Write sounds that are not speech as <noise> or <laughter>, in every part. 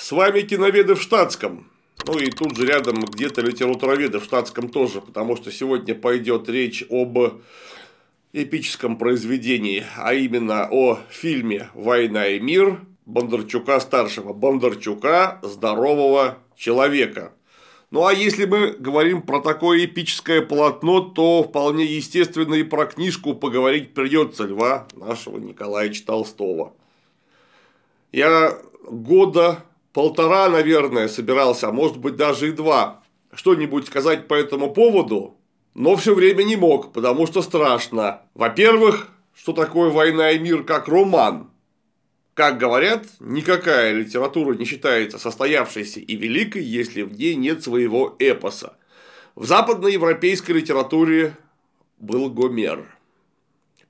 С вами киноведы в штатском. Ну и тут же рядом где-то литературоведы в штатском тоже, потому что сегодня пойдет речь об эпическом произведении, а именно о фильме «Война и мир» Бондарчука-старшего, Бондарчука «Здорового человека». Ну а если мы говорим про такое эпическое полотно, то вполне естественно и про книжку поговорить придется Льва нашего Николаевича Толстого. Я года полтора, наверное, собирался, а может быть даже и два, что-нибудь сказать по этому поводу, но все время не мог, потому что страшно. Во-первых, что такое «Война и мир» как роман? Как говорят, никакая литература не считается состоявшейся и великой, если в ней нет своего эпоса. В западноевропейской литературе был Гомер.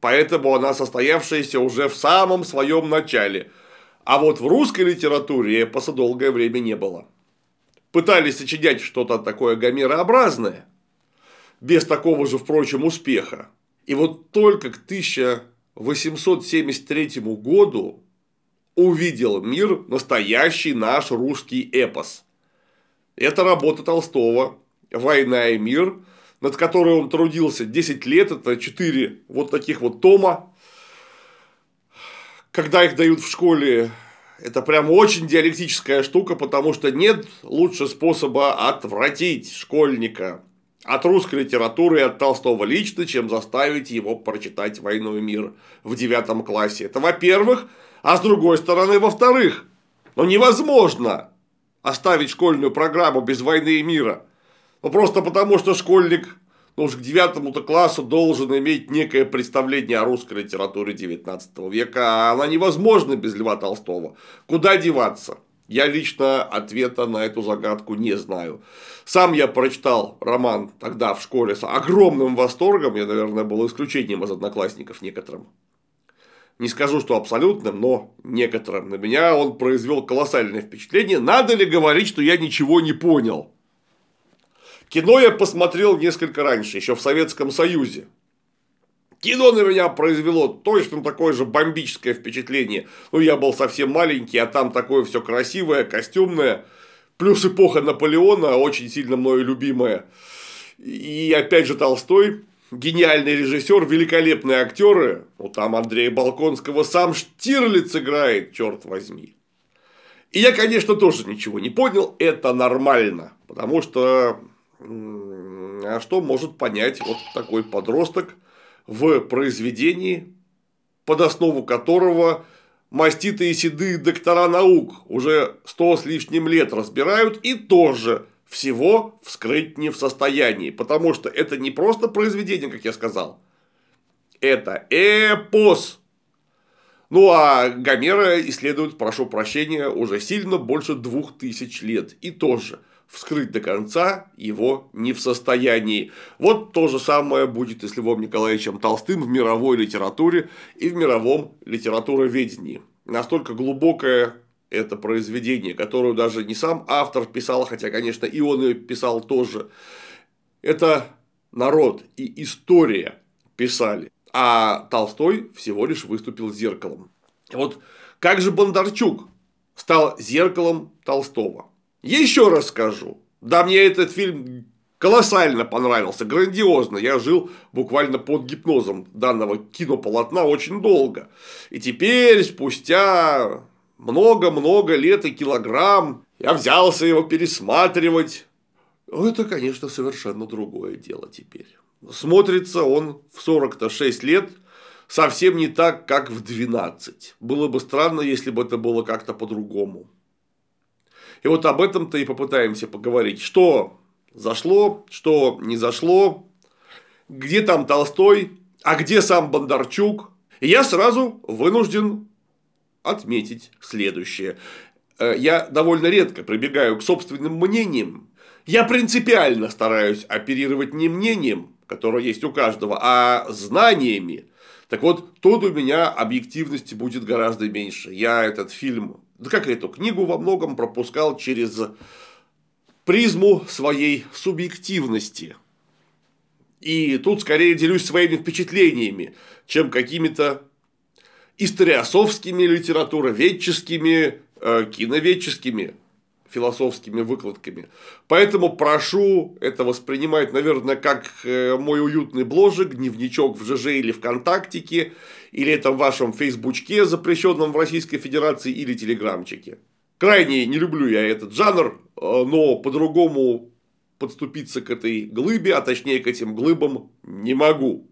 Поэтому она состоявшаяся уже в самом своем начале. А вот в русской литературе эпоса долгое время не было. Пытались сочинять что-то такое гомерообразное, без такого же, впрочем, успеха. И вот только к 1873 году увидел мир настоящий наш русский эпос. Это работа Толстого «Война и мир», над которой он трудился 10 лет, это 4 вот таких вот тома. Когда их дают в школе, это прям очень диалектическая штука, потому что нет лучше способа отвратить школьника от русской литературы и от Толстого лично, чем заставить его прочитать «Войну и мир» в девятом классе. Это, во-первых, а с другой стороны, во-вторых, ну невозможно оставить школьную программу без войны и мира. Ну просто потому, что школьник ну уж к девятому-то классу должен иметь некое представление о русской литературе 19 века, а она невозможна без Льва Толстого. Куда деваться? Я лично ответа на эту загадку не знаю. Сам я прочитал роман тогда в школе с огромным восторгом, я, наверное, был исключением из одноклассников некоторым не скажу, что абсолютным, но некоторым. На меня он произвел колоссальное впечатление. Надо ли говорить, что я ничего не понял? Кино я посмотрел несколько раньше, еще в Советском Союзе. Кино на меня произвело точно такое же бомбическое впечатление. Ну, я был совсем маленький, а там такое все красивое, костюмное. Плюс эпоха Наполеона, очень сильно мною любимая. И опять же Толстой гениальный режиссер, великолепные актеры. Ну, там Андрея Балконского сам Штирлиц играет, черт возьми. И я, конечно, тоже ничего не понял, это нормально, потому что а что может понять вот такой подросток в произведении, под основу которого маститые седые доктора наук уже сто с лишним лет разбирают и тоже всего вскрыть не в состоянии, потому что это не просто произведение, как я сказал, это эпос. Ну а Гомера исследуют, прошу прощения, уже сильно больше двух тысяч лет. И тоже вскрыть до конца его не в состоянии. Вот то же самое будет и с Львом Николаевичем Толстым в мировой литературе и в мировом литературоведении. Настолько глубокая это произведение, которое даже не сам автор писал, хотя, конечно, и он ее писал тоже. Это народ и история писали. А Толстой всего лишь выступил зеркалом. Вот как же Бондарчук стал зеркалом Толстого? Еще раз скажу. Да, мне этот фильм колоссально понравился, грандиозно. Я жил буквально под гипнозом данного кинополотна очень долго. И теперь, спустя много-много лет и килограмм, я взялся его пересматривать. Это, конечно, совершенно другое дело теперь. Смотрится он в 46 лет совсем не так, как в 12. Было бы странно, если бы это было как-то по-другому. И вот об этом-то и попытаемся поговорить. Что зашло, что не зашло, где там Толстой, а где сам Бондарчук. И я сразу вынужден отметить следующее. Э, я довольно редко прибегаю к собственным мнениям. Я принципиально стараюсь оперировать не мнением, которое есть у каждого, а знаниями. Так вот, тут у меня объективности будет гораздо меньше. Я этот фильм, да как эту книгу во многом пропускал через призму своей субъективности. И тут скорее делюсь своими впечатлениями, чем какими-то историосовскими, литературоведческими э, киноведческими философскими выкладками. Поэтому прошу это воспринимать, наверное, как э, мой уютный бложик, дневничок в ЖЖ или ВКонтактике, или это в вашем фейсбучке, запрещенном в Российской Федерации, или телеграмчике. Крайне не люблю я этот жанр, э, но по-другому подступиться к этой глыбе, а точнее к этим глыбам не могу.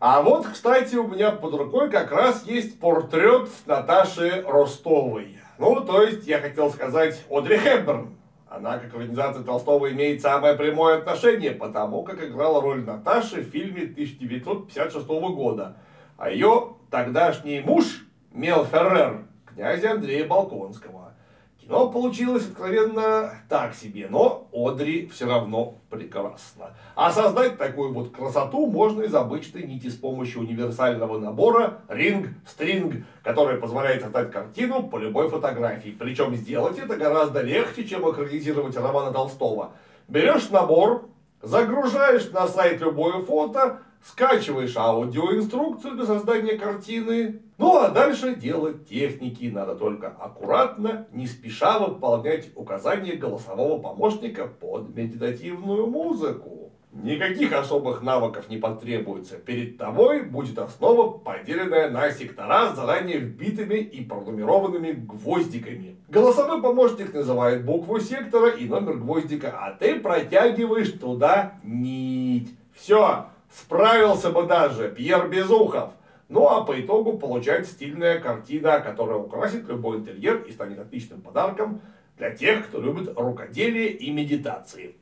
А вот, кстати, у меня под рукой как раз есть портрет Наташи Ростовой. Ну, то есть, я хотел сказать Одри Хепберн. Она, как организация Толстого, имеет самое прямое отношение, потому как играла роль Наташи в фильме 1956 года. А ее тогдашний муж, Мел Феррер, князя Андрея Балконского. Кино получилось откровенно так себе, но Одри все равно прекрасно. А создать такую вот красоту можно из обычной нити с помощью универсального набора Ring String, который позволяет создать картину по любой фотографии. Причем сделать это гораздо легче, чем экранизировать романа Толстого. Берешь набор, загружаешь на сайт любое фото, скачиваешь аудиоинструкцию для создания картины. Ну а дальше дело техники. Надо только аккуратно, не спеша выполнять указания голосового помощника под медитативную музыку. Никаких особых навыков не потребуется. Перед тобой будет основа, поделенная на сектора с заранее вбитыми и пронумерованными гвоздиками. Голосовой помощник называет букву сектора и номер гвоздика, а ты протягиваешь туда нить. Все, Справился бы даже Пьер Безухов. Ну а по итогу получается стильная картина, которая украсит любой интерьер и станет отличным подарком для тех, кто любит рукоделие и медитации.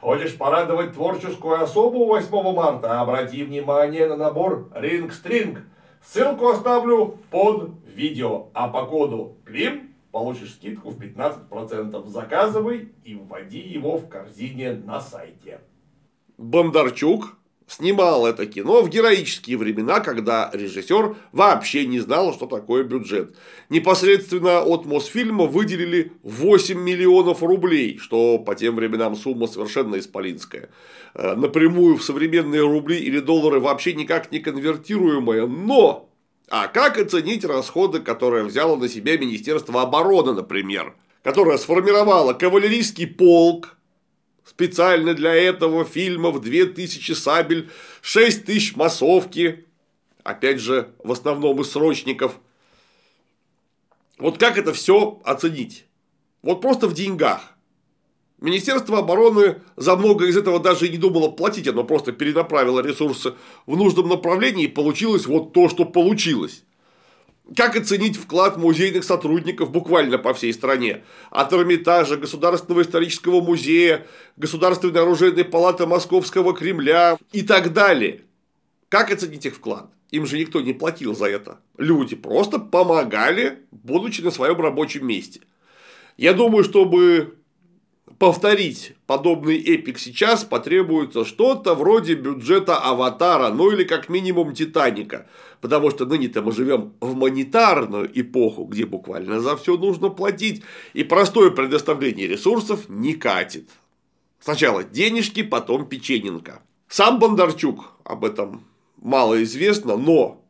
Хочешь порадовать творческую особу 8 марта? Обрати внимание на набор Ring String. Ссылку оставлю под видео. А по коду КЛИМ получишь скидку в 15%. Заказывай и вводи его в корзине на сайте. Бондарчук снимал это кино в героические времена, когда режиссер вообще не знал, что такое бюджет. Непосредственно от Мосфильма выделили 8 миллионов рублей, что по тем временам сумма совершенно исполинская. Э, напрямую в современные рубли или доллары вообще никак не конвертируемая, но... А как оценить расходы, которые взяло на себя Министерство обороны, например? Которое сформировало кавалерийский полк, Специально для этого фильма в 2000 сабель, 6000 массовки. Опять же, в основном из срочников. Вот как это все оценить? Вот просто в деньгах. Министерство обороны за много из этого даже и не думало платить, оно просто перенаправило ресурсы в нужном направлении и получилось вот то, что получилось. Как оценить вклад музейных сотрудников буквально по всей стране? От Эрмитажа, Государственного исторического музея, Государственной оружейной палаты Московского Кремля и так далее. Как оценить их вклад? Им же никто не платил за это. Люди просто помогали, будучи на своем рабочем месте. Я думаю, чтобы повторить подобный эпик сейчас потребуется что-то вроде бюджета Аватара, ну или как минимум Титаника. Потому что ныне-то мы живем в монетарную эпоху, где буквально за все нужно платить, и простое предоставление ресурсов не катит. Сначала денежки, потом печененка. Сам Бондарчук об этом мало известно, но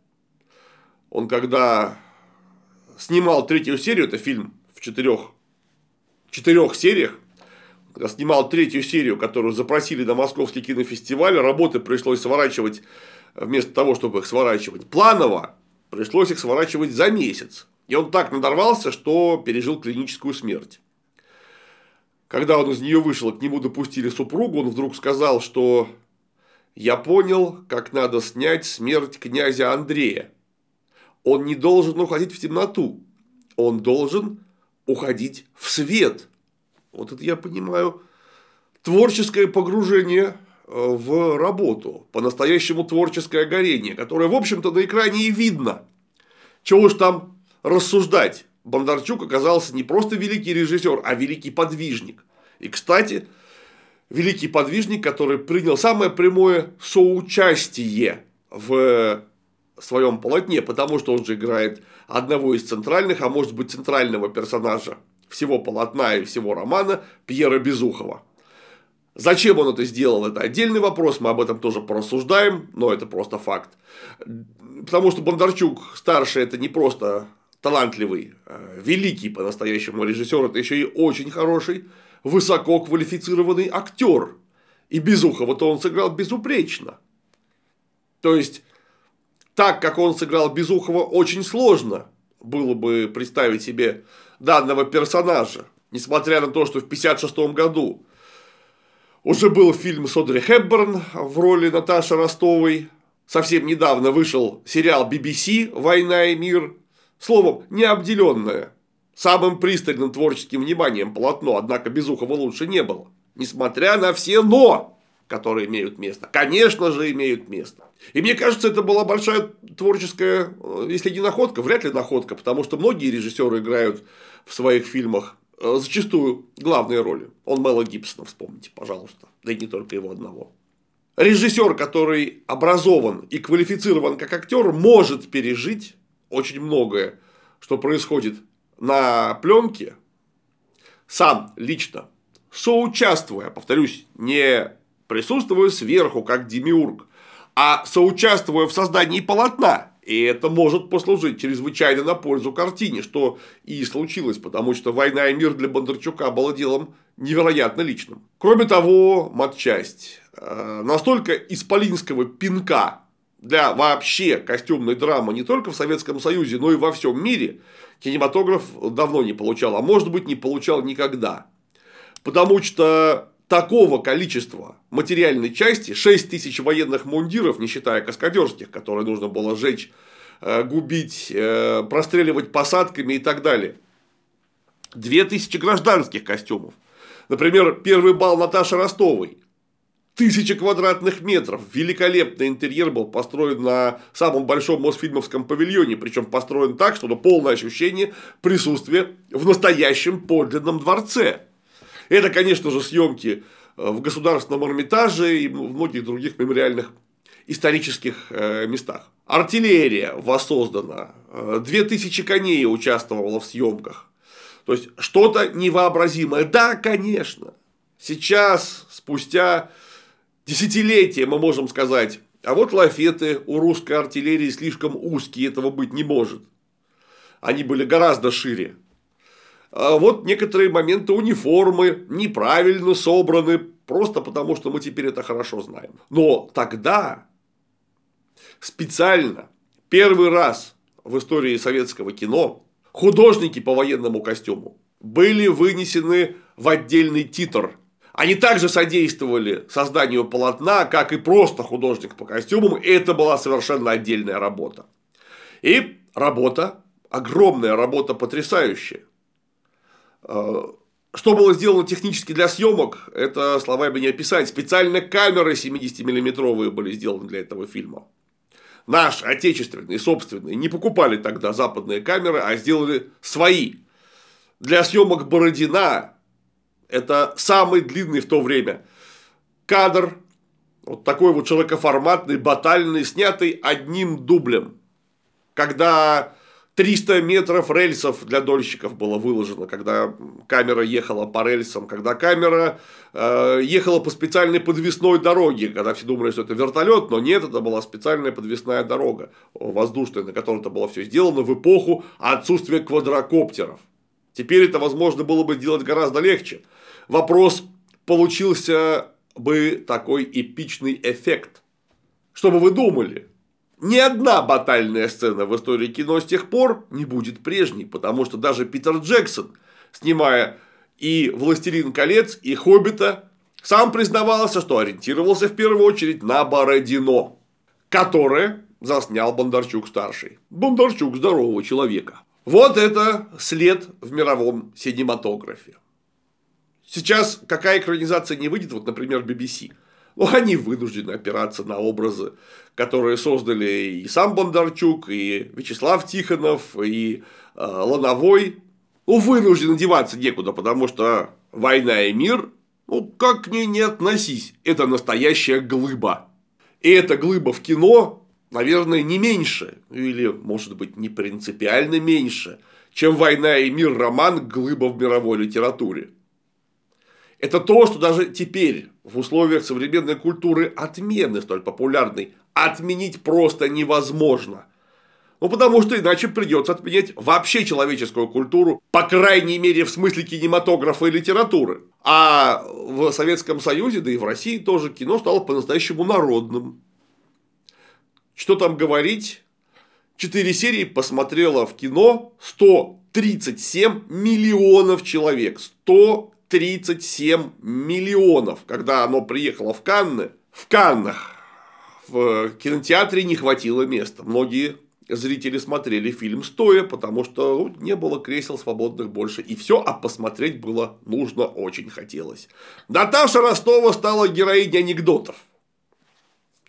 он когда снимал третью серию, это фильм в четырех, четырех сериях, снимал третью серию, которую запросили на Московский кинофестиваль, работы пришлось сворачивать, вместо того, чтобы их сворачивать планово, пришлось их сворачивать за месяц. И он так надорвался, что пережил клиническую смерть. Когда он из нее вышел, к нему допустили супругу, он вдруг сказал, что «Я понял, как надо снять смерть князя Андрея. Он не должен уходить в темноту, он должен уходить в свет». Вот это я понимаю творческое погружение э, в работу, по-настоящему творческое горение, которое, в общем-то, на экране и видно. Чего уж там рассуждать. Бондарчук оказался не просто великий режиссер, а великий подвижник. И, кстати, великий подвижник, который принял самое прямое соучастие в своем полотне, потому что он же играет одного из центральных, а может быть центрального персонажа всего полотна и всего романа Пьера Безухова. Зачем он это сделал, это отдельный вопрос, мы об этом тоже порассуждаем, но это просто факт. Потому что Бондарчук старший это не просто талантливый, э, великий по-настоящему режиссер, это еще и очень хороший, высоко квалифицированный актер. И Безухова-то он сыграл безупречно. То есть, так как он сыграл Безухова, очень сложно было бы представить себе данного персонажа. Несмотря на то, что в 1956 году уже был фильм с Одри Хепберн в роли Наташи Ростовой. Совсем недавно вышел сериал BBC «Война и мир». Словом, необделенное. Самым пристальным творческим вниманием полотно, однако Безухова лучше не было. Несмотря на все «но», которые имеют место. Конечно же, имеют место. И мне кажется, это была большая творческая, э, если не находка, вряд ли находка, потому что многие режиссеры играют в своих фильмах Э, зачастую главные роли. Он Мэла Гибсона, вспомните, пожалуйста. Да и не только его одного. Режиссер, который образован и квалифицирован как актер, может пережить очень многое, что происходит на пленке, сам лично, соучаствуя, повторюсь, не присутствуя сверху, как демиург, а соучаствуя в создании полотна, и это может послужить чрезвычайно на пользу картине, что и случилось, потому что «Война и мир» для Бондарчука было делом невероятно личным. Кроме того, матчасть э, настолько исполинского пинка для вообще костюмной драмы не только в Советском Союзе, но и во всем мире кинематограф давно не получал, а может быть не получал никогда. Потому что такого количества материальной части, 6 тысяч военных мундиров, не считая каскадерских, которые нужно было сжечь, э, губить, э, простреливать посадками и так далее. 2000 гражданских костюмов. Например, первый бал Наташи Ростовой. Тысяча квадратных метров. Великолепный интерьер был построен на самом большом Мосфильмовском павильоне. Причем построен так, что полное ощущение присутствия в настоящем подлинном дворце. Это, конечно же, съемки э, в Государственном Эрмитаже и в многих других мемориальных исторических э, местах. Артиллерия воссоздана, 2000 э, коней участвовало в съемках. То есть, что-то невообразимое. Да, конечно, сейчас, спустя десятилетия, мы можем сказать, а вот лафеты у русской артиллерии слишком узкие, этого быть не может. Они были гораздо шире. А вот некоторые моменты униформы неправильно собраны, просто потому что мы теперь это хорошо знаем. Но тогда специально первый раз в истории советского кино художники по военному костюму были вынесены в отдельный титр. Они также содействовали созданию полотна, как и просто художник по костюмам. Это была совершенно отдельная работа. И работа, огромная работа, потрясающая. Э, что было сделано технически для съемок, это словами не описать. Специально камеры 70-миллиметровые были сделаны для этого фильма. Наши, отечественные, собственные, не покупали тогда западные камеры, а сделали свои. Для съемок Бородина это самый длинный в то время кадр, вот такой вот широкоформатный, батальный, снятый одним дублем. Когда 300 метров рельсов для дольщиков было выложено, когда камера ехала по рельсам, когда камера э, ехала по специальной подвесной дороге, когда все думали, что это вертолет, но нет, это была специальная подвесная дорога воздушная, на которой это было все сделано в эпоху отсутствия квадрокоптеров. Теперь это возможно было бы сделать гораздо легче. Вопрос, получился бы такой эпичный эффект. Что бы вы думали? Ни одна батальная сцена в истории кино с тех пор не будет прежней, потому что даже Питер Джексон, снимая и «Властелин колец», и «Хоббита», сам признавался, что ориентировался в первую очередь на Бородино, которое заснял Бондарчук-старший. Бондарчук здорового человека. Вот это след в мировом синематографе. Сейчас какая экранизация не выйдет, вот, например, BBC – ну, они вынуждены опираться на образы, которые создали и сам Бондарчук, и Вячеслав Тихонов, и э, Лановой. Ну, вынуждены деваться некуда, потому что война и мир, ну, как к ней не относись, это настоящая глыба. И эта глыба в кино, наверное, не меньше, или, может быть, не принципиально меньше, чем «Война и мир» роман «Глыба в мировой литературе». Это то, что даже теперь в условиях современной культуры отмены столь популярной отменить просто невозможно. Ну, потому что иначе придется отменять вообще человеческую культуру, по крайней мере, в смысле кинематографа и литературы. А в Советском Союзе, да и в России тоже кино стало по-настоящему народным. Что там говорить? Четыре серии посмотрело в кино 137 миллионов человек. 137 миллионов. Когда оно приехало в Канны, в Каннах в кинотеатре не хватило места. Многие зрители смотрели фильм стоя, потому что не было кресел свободных больше. И все, а посмотреть было нужно, очень хотелось. Наташа Ростова стала героиней анекдотов.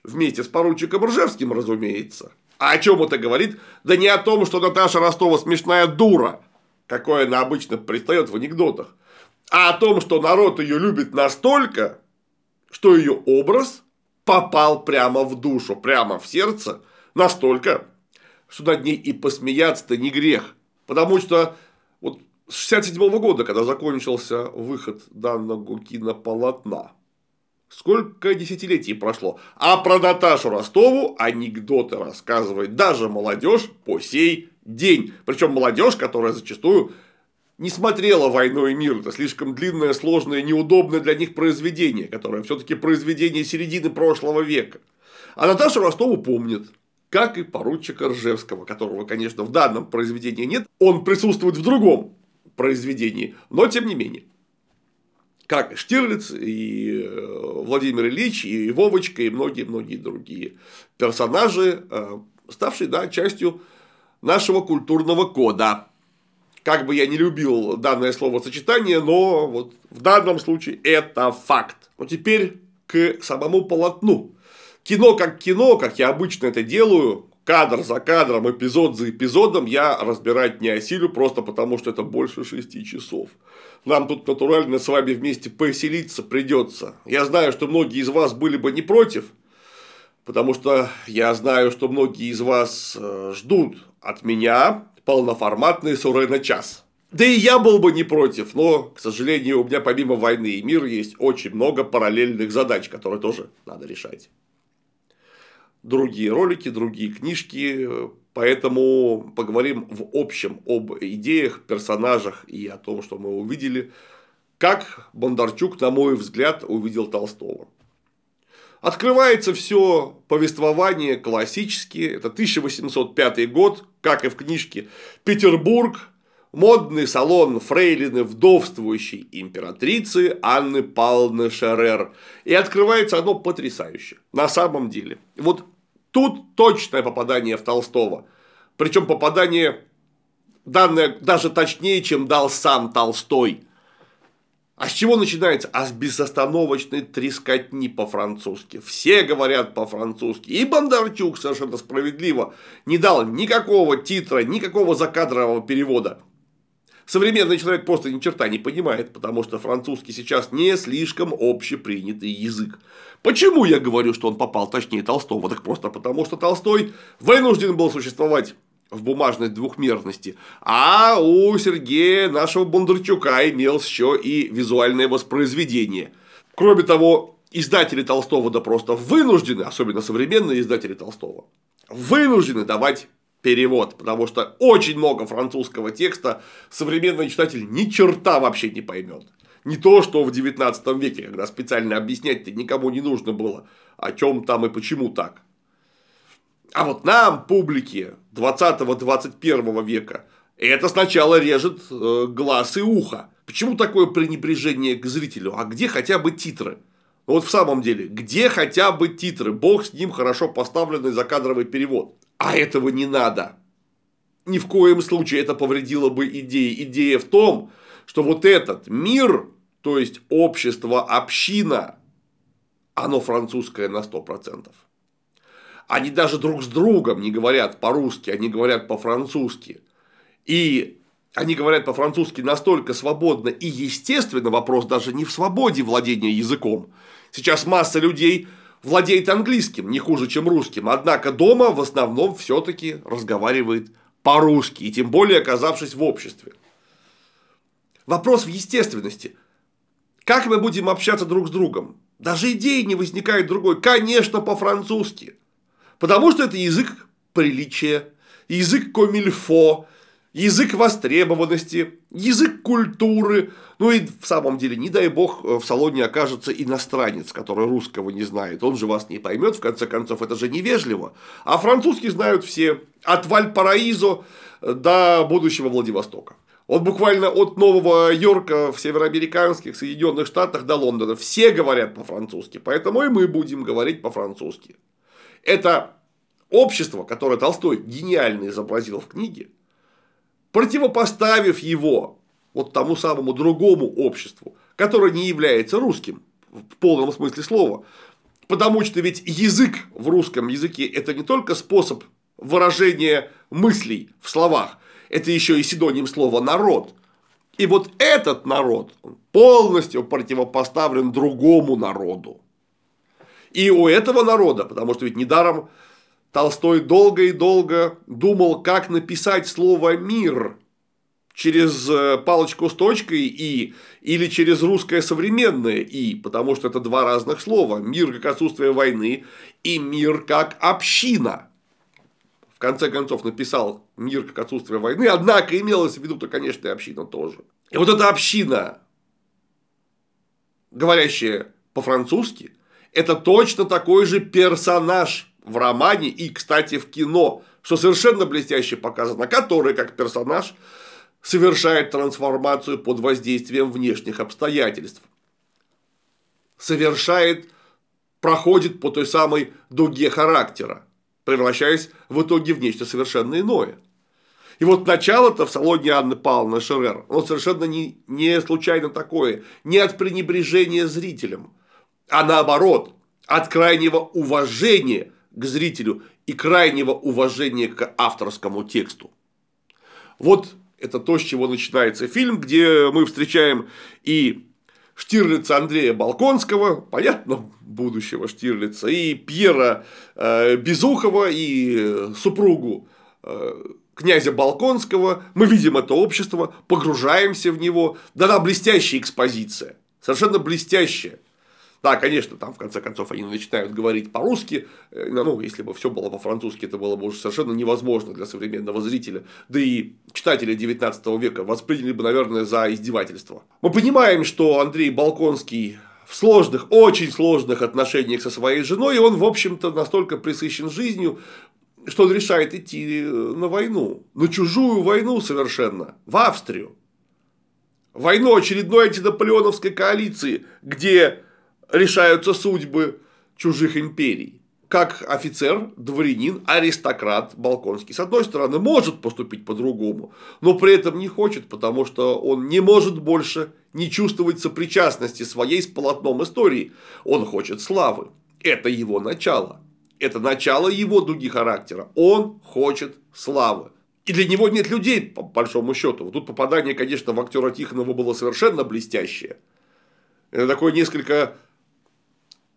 Вместе с поручиком Ржевским, разумеется. А о чем это говорит? Да не о том, что Наташа Ростова смешная дура, какой она обычно предстает в анекдотах, а о том, что народ ее любит настолько, что ее образ попал прямо в душу, прямо в сердце, настолько, что над ней и посмеяться-то не грех. Потому что вот с 67 -го года, когда закончился выход данного кинополотна, сколько десятилетий прошло, а про Наташу Ростову анекдоты рассказывает даже молодежь по сей день. Причем молодежь, которая зачастую не смотрела «Войну и мир». Это слишком длинное, сложное, неудобное для них произведение, которое все-таки произведение середины прошлого века. А Наташу Ростову помнит как и поручика Ржевского, которого, конечно, в данном произведении нет, он присутствует в другом произведении, но тем не менее. Как и Штирлиц, и э, Владимир Ильич, и Вовочка, и многие-многие другие персонажи, э, ставшие да, частью нашего культурного кода. Как бы я не любил данное словосочетание, но вот в данном случае это факт. Но теперь к самому полотну. Кино как кино, как я обычно это делаю, кадр за кадром, эпизод за эпизодом я разбирать не осилю, просто потому что это больше шести часов. Нам тут натурально с вами вместе поселиться придется. Я знаю, что многие из вас были бы не против, потому что я знаю, что многие из вас э, ждут от меня полноформатный Суры на час. Да и я был бы не против, но, к сожалению, у меня помимо войны и мира есть очень много параллельных задач, которые тоже надо решать другие ролики, другие книжки, поэтому поговорим в общем об идеях, персонажах и о том, что мы увидели, как Бондарчук, на мой взгляд, увидел Толстого. Открывается все повествование классически, это 1805 год, как и в книжке «Петербург», модный салон фрейлины вдовствующей императрицы Анны Павловны Шерер. И открывается оно потрясающе. На самом деле. Вот Тут точное попадание в Толстого. Причем попадание данное даже точнее, чем дал сам Толстой. А с чего начинается? А с безостановочной трескотни по-французски. Все говорят по-французски. И Бондарчук совершенно справедливо не дал никакого титра, никакого закадрового перевода. Современный человек просто ни черта не понимает, потому что французский сейчас не слишком общепринятый язык. Почему я говорю, что он попал точнее Толстого? Так просто потому, что Толстой вынужден был существовать в бумажной двухмерности, а у Сергея нашего Бондарчука имелось еще и визуальное воспроизведение. Кроме того, издатели Толстого да просто вынуждены, особенно современные издатели Толстого, вынуждены давать перевод, потому что очень много французского текста современный читатель ни черта вообще не поймет. Не то, что в 19 веке, когда специально объяснять-то никому не нужно было, о чем там и почему так. А вот нам, публике 20-21 века, это сначала режет э, глаз и ухо. Почему такое пренебрежение к зрителю? А где хотя бы титры? Ну, вот в самом деле, где хотя бы титры? Бог с ним хорошо поставленный закадровый перевод. А этого не надо. Ни в коем случае это повредило бы идее. Идея в том, что вот этот мир, то есть общество, община, оно французское на 100%. Они даже друг с другом не говорят по-русски, они говорят по-французски. И они говорят по-французски настолько свободно и естественно, вопрос даже не в свободе владения языком. Сейчас масса людей владеет английским не хуже, чем русским, однако дома в основном все-таки разговаривает по-русски, и тем более оказавшись в обществе. Вопрос в естественности. Как мы будем общаться друг с другом? Даже идеи не возникает другой. Конечно, по-французски. Потому что это язык приличия, язык комильфо, язык востребованности, язык культуры. Ну и в самом деле, не дай бог, в салоне окажется иностранец, который русского не знает. Он же вас не поймет, в конце концов, это же невежливо. А французский знают все. От Вальпараизо до будущего Владивостока. Вот буквально от Нового Йорка в североамериканских Соединенных Штатах до Лондона все говорят по-французски, поэтому и мы будем говорить по-французски. Это общество, которое Толстой гениально изобразил в книге, противопоставив его вот тому самому другому обществу, которое не является русским в полном смысле слова. Потому что ведь язык в русском языке это не только способ выражения мыслей в словах, это еще и синоним слова народ. И вот этот народ полностью противопоставлен другому народу. И у этого народа, потому что ведь недаром Толстой долго и долго думал, как написать слово «мир» через э, палочку с точкой «и» или через русское современное «и», потому что это два разных слова. Мир как отсутствие войны и мир как община в конце концов написал «Мир как отсутствие войны», однако имелось в виду-то, конечно, и община тоже. И вот эта община, говорящая по-французски, это точно такой же персонаж в романе и, кстати, в кино, что совершенно блестяще показано, который, как персонаж, совершает трансформацию под воздействием внешних обстоятельств. Совершает, проходит по той самой дуге характера превращаясь в итоге в нечто совершенно иное. И вот начало-то в салоне Анны Павловны Шерер, он совершенно не, не случайно такое, не от пренебрежения зрителям, а наоборот, от крайнего уважения к зрителю и крайнего уважения к авторскому тексту. Вот это то, с чего начинается фильм, где мы встречаем и Штирлица Андрея Балконского, понятно, будущего Штирлица, и Пьера э, Безухова, и супругу э, князя Балконского. Мы видим это общество, погружаемся в него. Да-да, блестящая экспозиция, совершенно блестящая. Да, конечно, там в конце концов они начинают говорить по-русски, э, ну, если бы все было по-французски, это было бы уже совершенно невозможно для современного зрителя, да и читатели 19 века восприняли бы, наверное, за издевательство. Мы понимаем, что Андрей Балконский в сложных, очень сложных отношениях со своей женой, и он, в общем-то, настолько присыщен жизнью, что он решает идти э, на войну, на чужую войну совершенно, в Австрию. Войну очередной антинаполеоновской коалиции, где решаются судьбы чужих империй. Как офицер, дворянин, аристократ Балконский, с одной стороны, может поступить по-другому, но при этом не хочет, потому что он не может больше не чувствовать сопричастности своей с полотном истории. Он хочет славы. Это его начало. Это начало его дуги характера. Он хочет славы. И для него нет людей, по большому счету. Тут попадание, конечно, в актера Тихонова было совершенно блестящее. Это такое несколько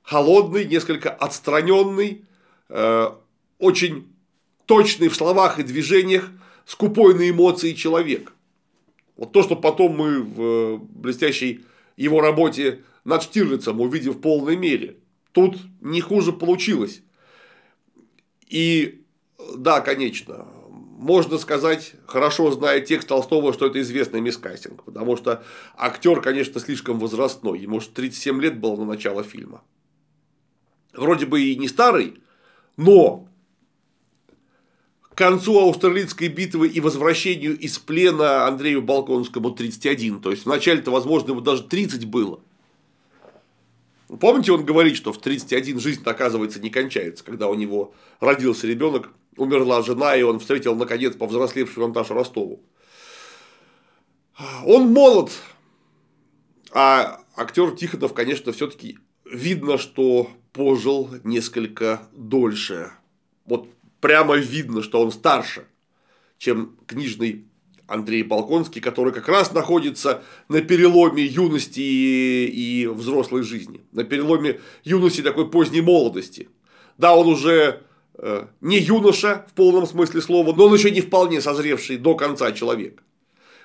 холодный, несколько отстраненный, э, очень точный в словах и движениях, скупой на эмоции человек. Вот то, что потом мы в блестящей его работе над Штирлицем увидим в полной мере. Тут не хуже получилось. И да, конечно, можно сказать, хорошо зная текст Толстого, что это известный мискастинг, потому что актер, конечно, слишком возрастной, ему может 37 лет было на начало фильма вроде бы и не старый, но к концу Аустерлицкой битвы и возвращению из плена Андрею Балконскому 31. То есть, вначале-то, возможно, ему даже 30 было. Помните, он говорит, что в 31 жизнь, оказывается, не кончается, когда у него родился ребенок, умерла жена, и он встретил, наконец, повзрослевшую Наташу Ростову. Он молод, а актер Тихонов, конечно, все-таки видно, что пожил несколько дольше. Вот прямо видно, что он старше, чем книжный Андрей Балконский, который как раз находится на переломе юности и, взрослой жизни, на переломе юности такой поздней молодости. Да, он уже э, не юноша в полном смысле слова, но он еще не вполне созревший до конца человек.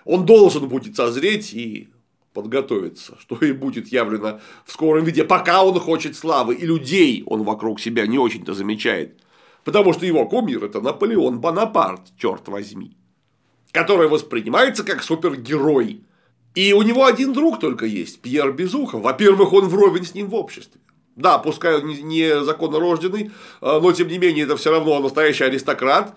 Он должен будет созреть и подготовиться, что и будет явлено в скором виде, пока он хочет славы, и людей он вокруг себя не очень-то замечает. Потому что его кумир – это Наполеон Бонапарт, черт возьми. Который воспринимается как супергерой. И у него один друг только есть – Пьер Безухов. Во-первых, он вровень с ним в обществе. Да, пускай он не законно а, но тем не менее это все равно настоящий аристократ.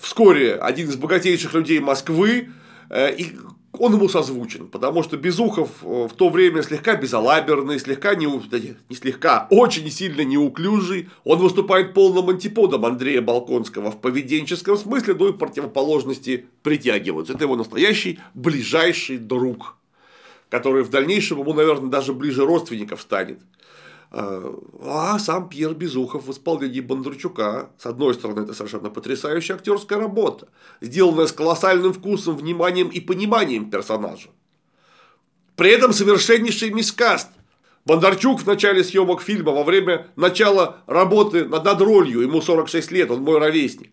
Вскоре один из богатейших людей Москвы. Э, и он ему созвучен, потому что Безухов э, в то время слегка безалаберный, слегка не, не слегка, очень сильно неуклюжий. Он выступает полным антиподом Андрея Балконского в поведенческом смысле, но и противоположности притягиваются. Это его настоящий ближайший друг, который в дальнейшем ему, наверное, даже ближе родственников станет. А сам Пьер Безухов в исполнении Бондарчука, с одной стороны, это совершенно потрясающая актерская работа, сделанная с колоссальным вкусом, вниманием и пониманием персонажа. При этом совершеннейший мискаст. Бондарчук в начале съемок фильма, во время начала работы над, над ролью, ему 46 лет, он мой ровесник.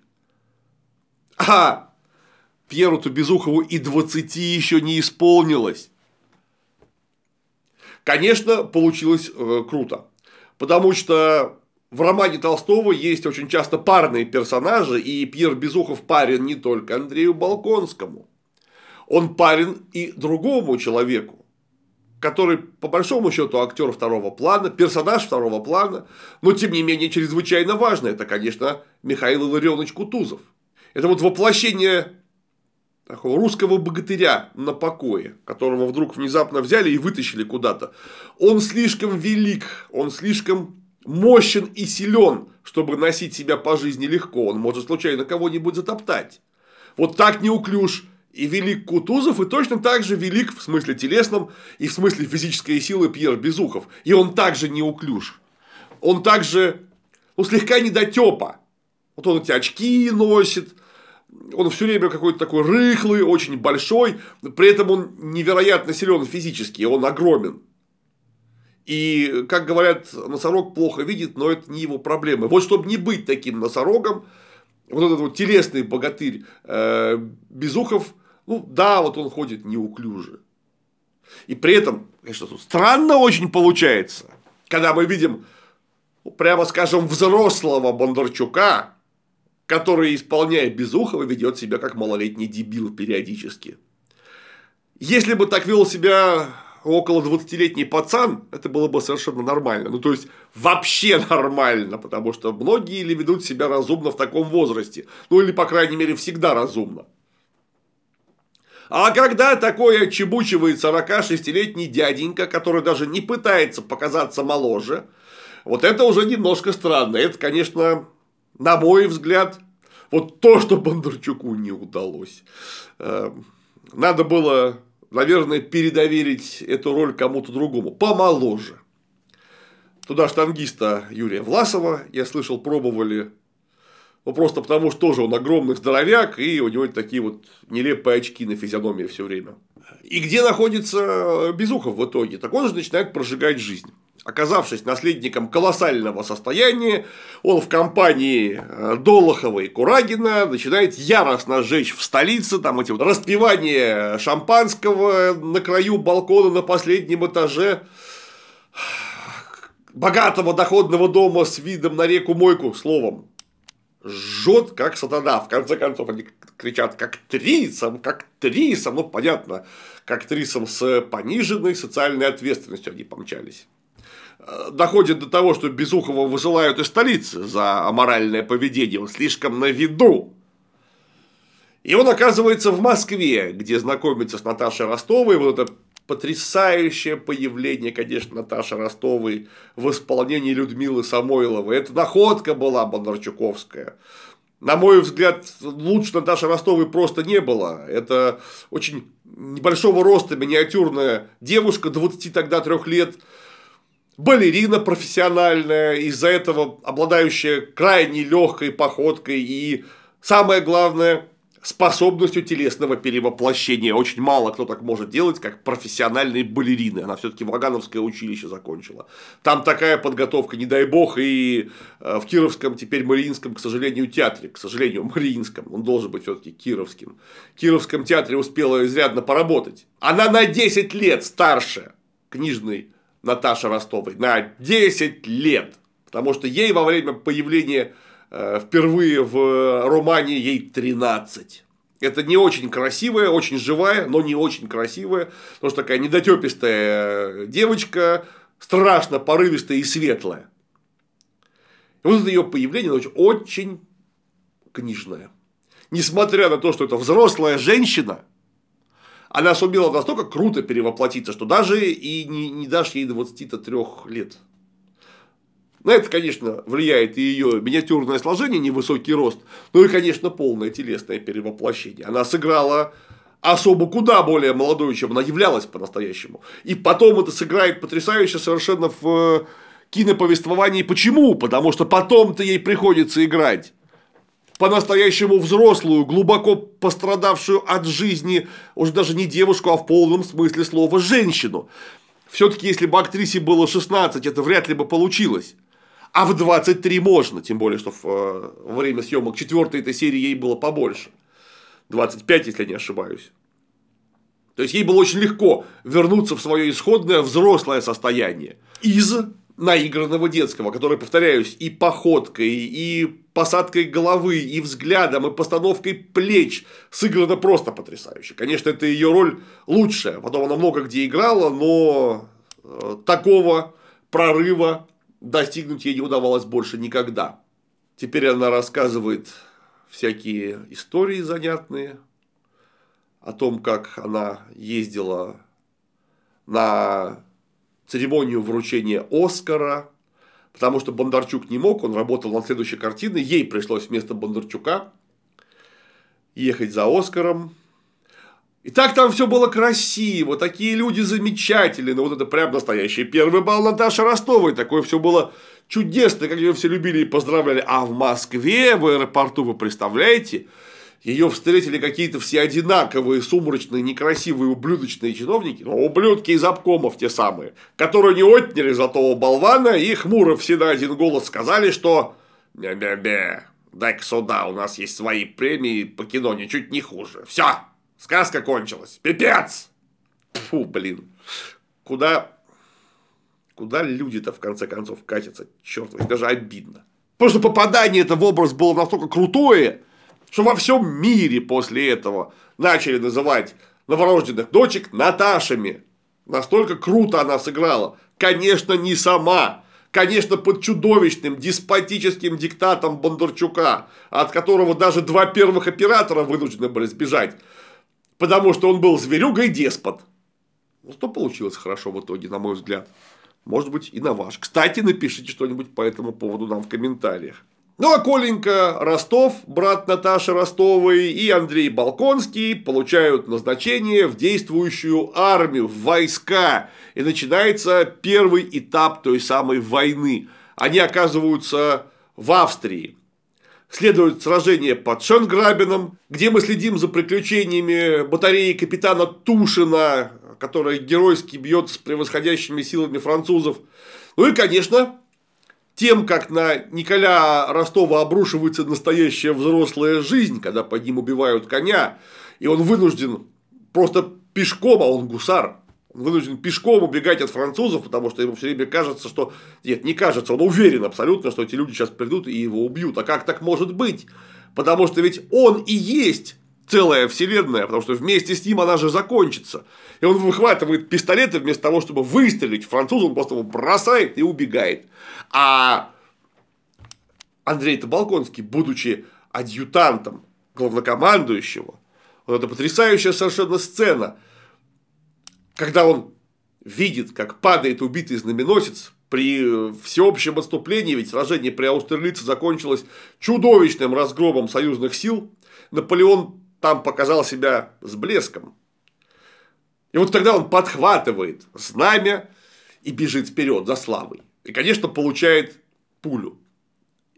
А Пьеру-то Безухову и 20 еще не исполнилось. Конечно, получилось э, круто. Потому что в романе Толстого есть очень часто парные персонажи, и Пьер Безухов парен не только Андрею Балконскому. Он парен и другому человеку, который, по большому счету, актер второго плана, персонаж второго плана, но, тем не менее, чрезвычайно важно. Это, конечно, Михаил Илларионович Кутузов. Это вот воплощение такого русского богатыря на покое, которого вдруг внезапно взяли и вытащили куда-то. Он слишком велик, он слишком мощен и силен, чтобы носить себя по жизни легко. Он может случайно кого-нибудь затоптать. Вот так неуклюж и велик Кутузов, и точно так же велик в смысле телесном и в смысле физической силы Пьер Безухов. И он также неуклюж. Он также ну, слегка недотепа. Вот он эти очки носит, он все время какой-то такой рыхлый, очень большой, при этом он невероятно силен физически, он огромен. И, как говорят, носорог плохо видит, но это не его проблема. Вот чтобы не быть таким носорогом, вот этот вот телесный богатырь э, Безухов, ну да, вот он ходит неуклюже. И при этом, конечно, тут странно очень получается, когда мы видим, прямо скажем, взрослого Бондарчука, который, исполняя Безухова, ведет себя как малолетний дебил периодически. Если бы так вел себя около 20-летний пацан, это было бы совершенно нормально. Ну, то есть, вообще <laughs> нормально, потому что многие ли ведут себя разумно в таком возрасте. Ну, или, по крайней мере, всегда разумно. А когда такой отчебучивает 46-летний дяденька, который даже не пытается показаться моложе, вот это уже немножко странно. Это, конечно, на мой взгляд, вот то, что Бондарчуку не удалось. Эм, надо было, наверное, передоверить эту роль кому-то другому, помоложе. Туда штангиста Юрия Власова, я слышал, пробовали. Ну, просто потому, что тоже он огромный здоровяк, и у него такие вот нелепые очки на физиономии все время. И где находится Безухов в итоге? Так он же начинает прожигать жизнь. Оказавшись наследником колоссального состояния, он в компании э, Долохова и Курагина начинает яростно жечь в столице, там эти вот распивания шампанского на краю балкона на последнем этаже. Богатого доходного дома с видом на реку Мойку, словом, жжет как сатана. В конце концов, они кричат как трисом, как трисом, ну понятно, как трисом с пониженной социальной ответственностью они помчались доходит до того, что Безухова высылают из столицы за аморальное поведение, он слишком на виду. И он оказывается в Москве, где знакомится с Наташей Ростовой, вот это потрясающее появление, конечно, Наташи Ростовой в исполнении Людмилы Самойловой. Это находка была Бондарчуковская. На мой взгляд, лучше Наташи Ростовой просто не было. Это очень небольшого роста миниатюрная девушка, 20 тогда трех лет, балерина профессиональная, из-за этого обладающая крайне легкой походкой и, самое главное, способностью телесного перевоплощения. Очень мало кто так может делать, как профессиональные балерины. Она все-таки Вагановское училище закончила. Там такая подготовка, не дай бог, и э, в Кировском, теперь Мариинском, к сожалению, театре, к сожалению, Мариинском, он должен быть все-таки Кировским. В Кировском театре успела изрядно поработать. Она на 10 лет старше книжной Наташи Ростовой на 10 лет. Потому что ей во время появления э, впервые в романе ей 13. Это не очень красивая, очень живая, но не очень красивая, потому что такая недотепистая девочка, страшно порывистая и светлая. И вот это ее появление очень, очень книжное. Несмотря на то, что это взрослая женщина, она сумела настолько круто перевоплотиться, что даже и не, не дашь ей 23 лет. На это, конечно, влияет и ее миниатюрное сложение, невысокий рост, ну и, конечно, полное телесное перевоплощение. Она сыграла особо куда более молодую, чем она являлась по-настоящему. И потом это сыграет потрясающе совершенно в киноповествовании. Почему? Потому что потом-то ей приходится играть по-настоящему взрослую, глубоко пострадавшую от жизни, уже даже не девушку, а в полном смысле слова женщину. Все-таки, если бы актрисе было 16, это вряд ли бы получилось. А в 23 можно, тем более, что в э, время съемок четвертой этой серии ей было побольше. 25, если не ошибаюсь. То есть ей было очень легко вернуться в свое исходное взрослое состояние из наигранного детского, который, повторяюсь, и походкой, и посадкой головы, и взглядом, и постановкой плеч сыграно просто потрясающе. Конечно, это ее роль лучшая. Потом она много где играла, но э, такого прорыва достигнуть ей не удавалось больше никогда. Теперь она рассказывает всякие истории занятные о том, как она ездила на церемонию вручения Оскара, потому что Бондарчук не мог, он работал над следующей картиной, ей пришлось вместо Бондарчука ехать за Оскаром. И так там все было красиво, такие люди замечательные, ну вот это прям настоящий первый бал Наташи Ростовой, такое все было чудесно, как ее все любили и поздравляли. А в Москве, в аэропорту, вы представляете, ее встретили какие-то все одинаковые, сумрачные, некрасивые, ублюдочные чиновники, ну, ублюдки из обкомов те самые, которые не отняли золотого болвана и хмуро все на один голос сказали, что «бе-бе-бе, дай-ка сюда, у нас есть свои премии по кино ничуть не хуже. Все, сказка кончилась, пипец!» Фу, блин, куда, куда люди-то в конце концов катятся, черт возьми, даже обидно. Потому что попадание это в образ было настолько крутое, что во всем мире после этого начали называть новорожденных дочек Наташами. Настолько круто она сыграла. Конечно, не сама. Конечно, под чудовищным деспотическим диктатом Бондарчука, от которого даже два первых оператора вынуждены были сбежать. Потому что он был зверюгой деспот. Ну, что получилось хорошо в итоге, на мой взгляд. Может быть, и на ваш. Кстати, напишите что-нибудь по этому поводу нам в комментариях. Ну а Коленька Ростов, брат Наташи Ростовой, и Андрей Балконский получают назначение в действующую армию, в войска. И начинается первый этап той самой войны. Они оказываются в Австрии. Следует сражение под Шенграбином, где мы следим за приключениями батареи капитана Тушина, которая геройски бьется с превосходящими силами французов. Ну и, конечно, тем, как на Николя Ростова обрушивается настоящая взрослая жизнь, когда под ним убивают коня, и он вынужден просто пешком, а он гусар, он вынужден пешком убегать от французов, потому что ему все время кажется, что... Нет, не кажется, он уверен абсолютно, что эти люди сейчас придут и его убьют. А как так может быть? Потому что ведь он и есть целая вселенная, потому что вместе с ним она же закончится. И он выхватывает пистолет, и вместо того, чтобы выстрелить французу, он просто его бросает и убегает. А Андрей Табалконский, будучи адъютантом главнокомандующего, вот эта потрясающая совершенно сцена, когда он видит, как падает убитый знаменосец при всеобщем отступлении, ведь сражение при Аустерлице закончилось чудовищным разгромом союзных сил, Наполеон там показал себя с блеском. И вот тогда он подхватывает знамя и бежит вперед за славой. И, конечно, получает пулю.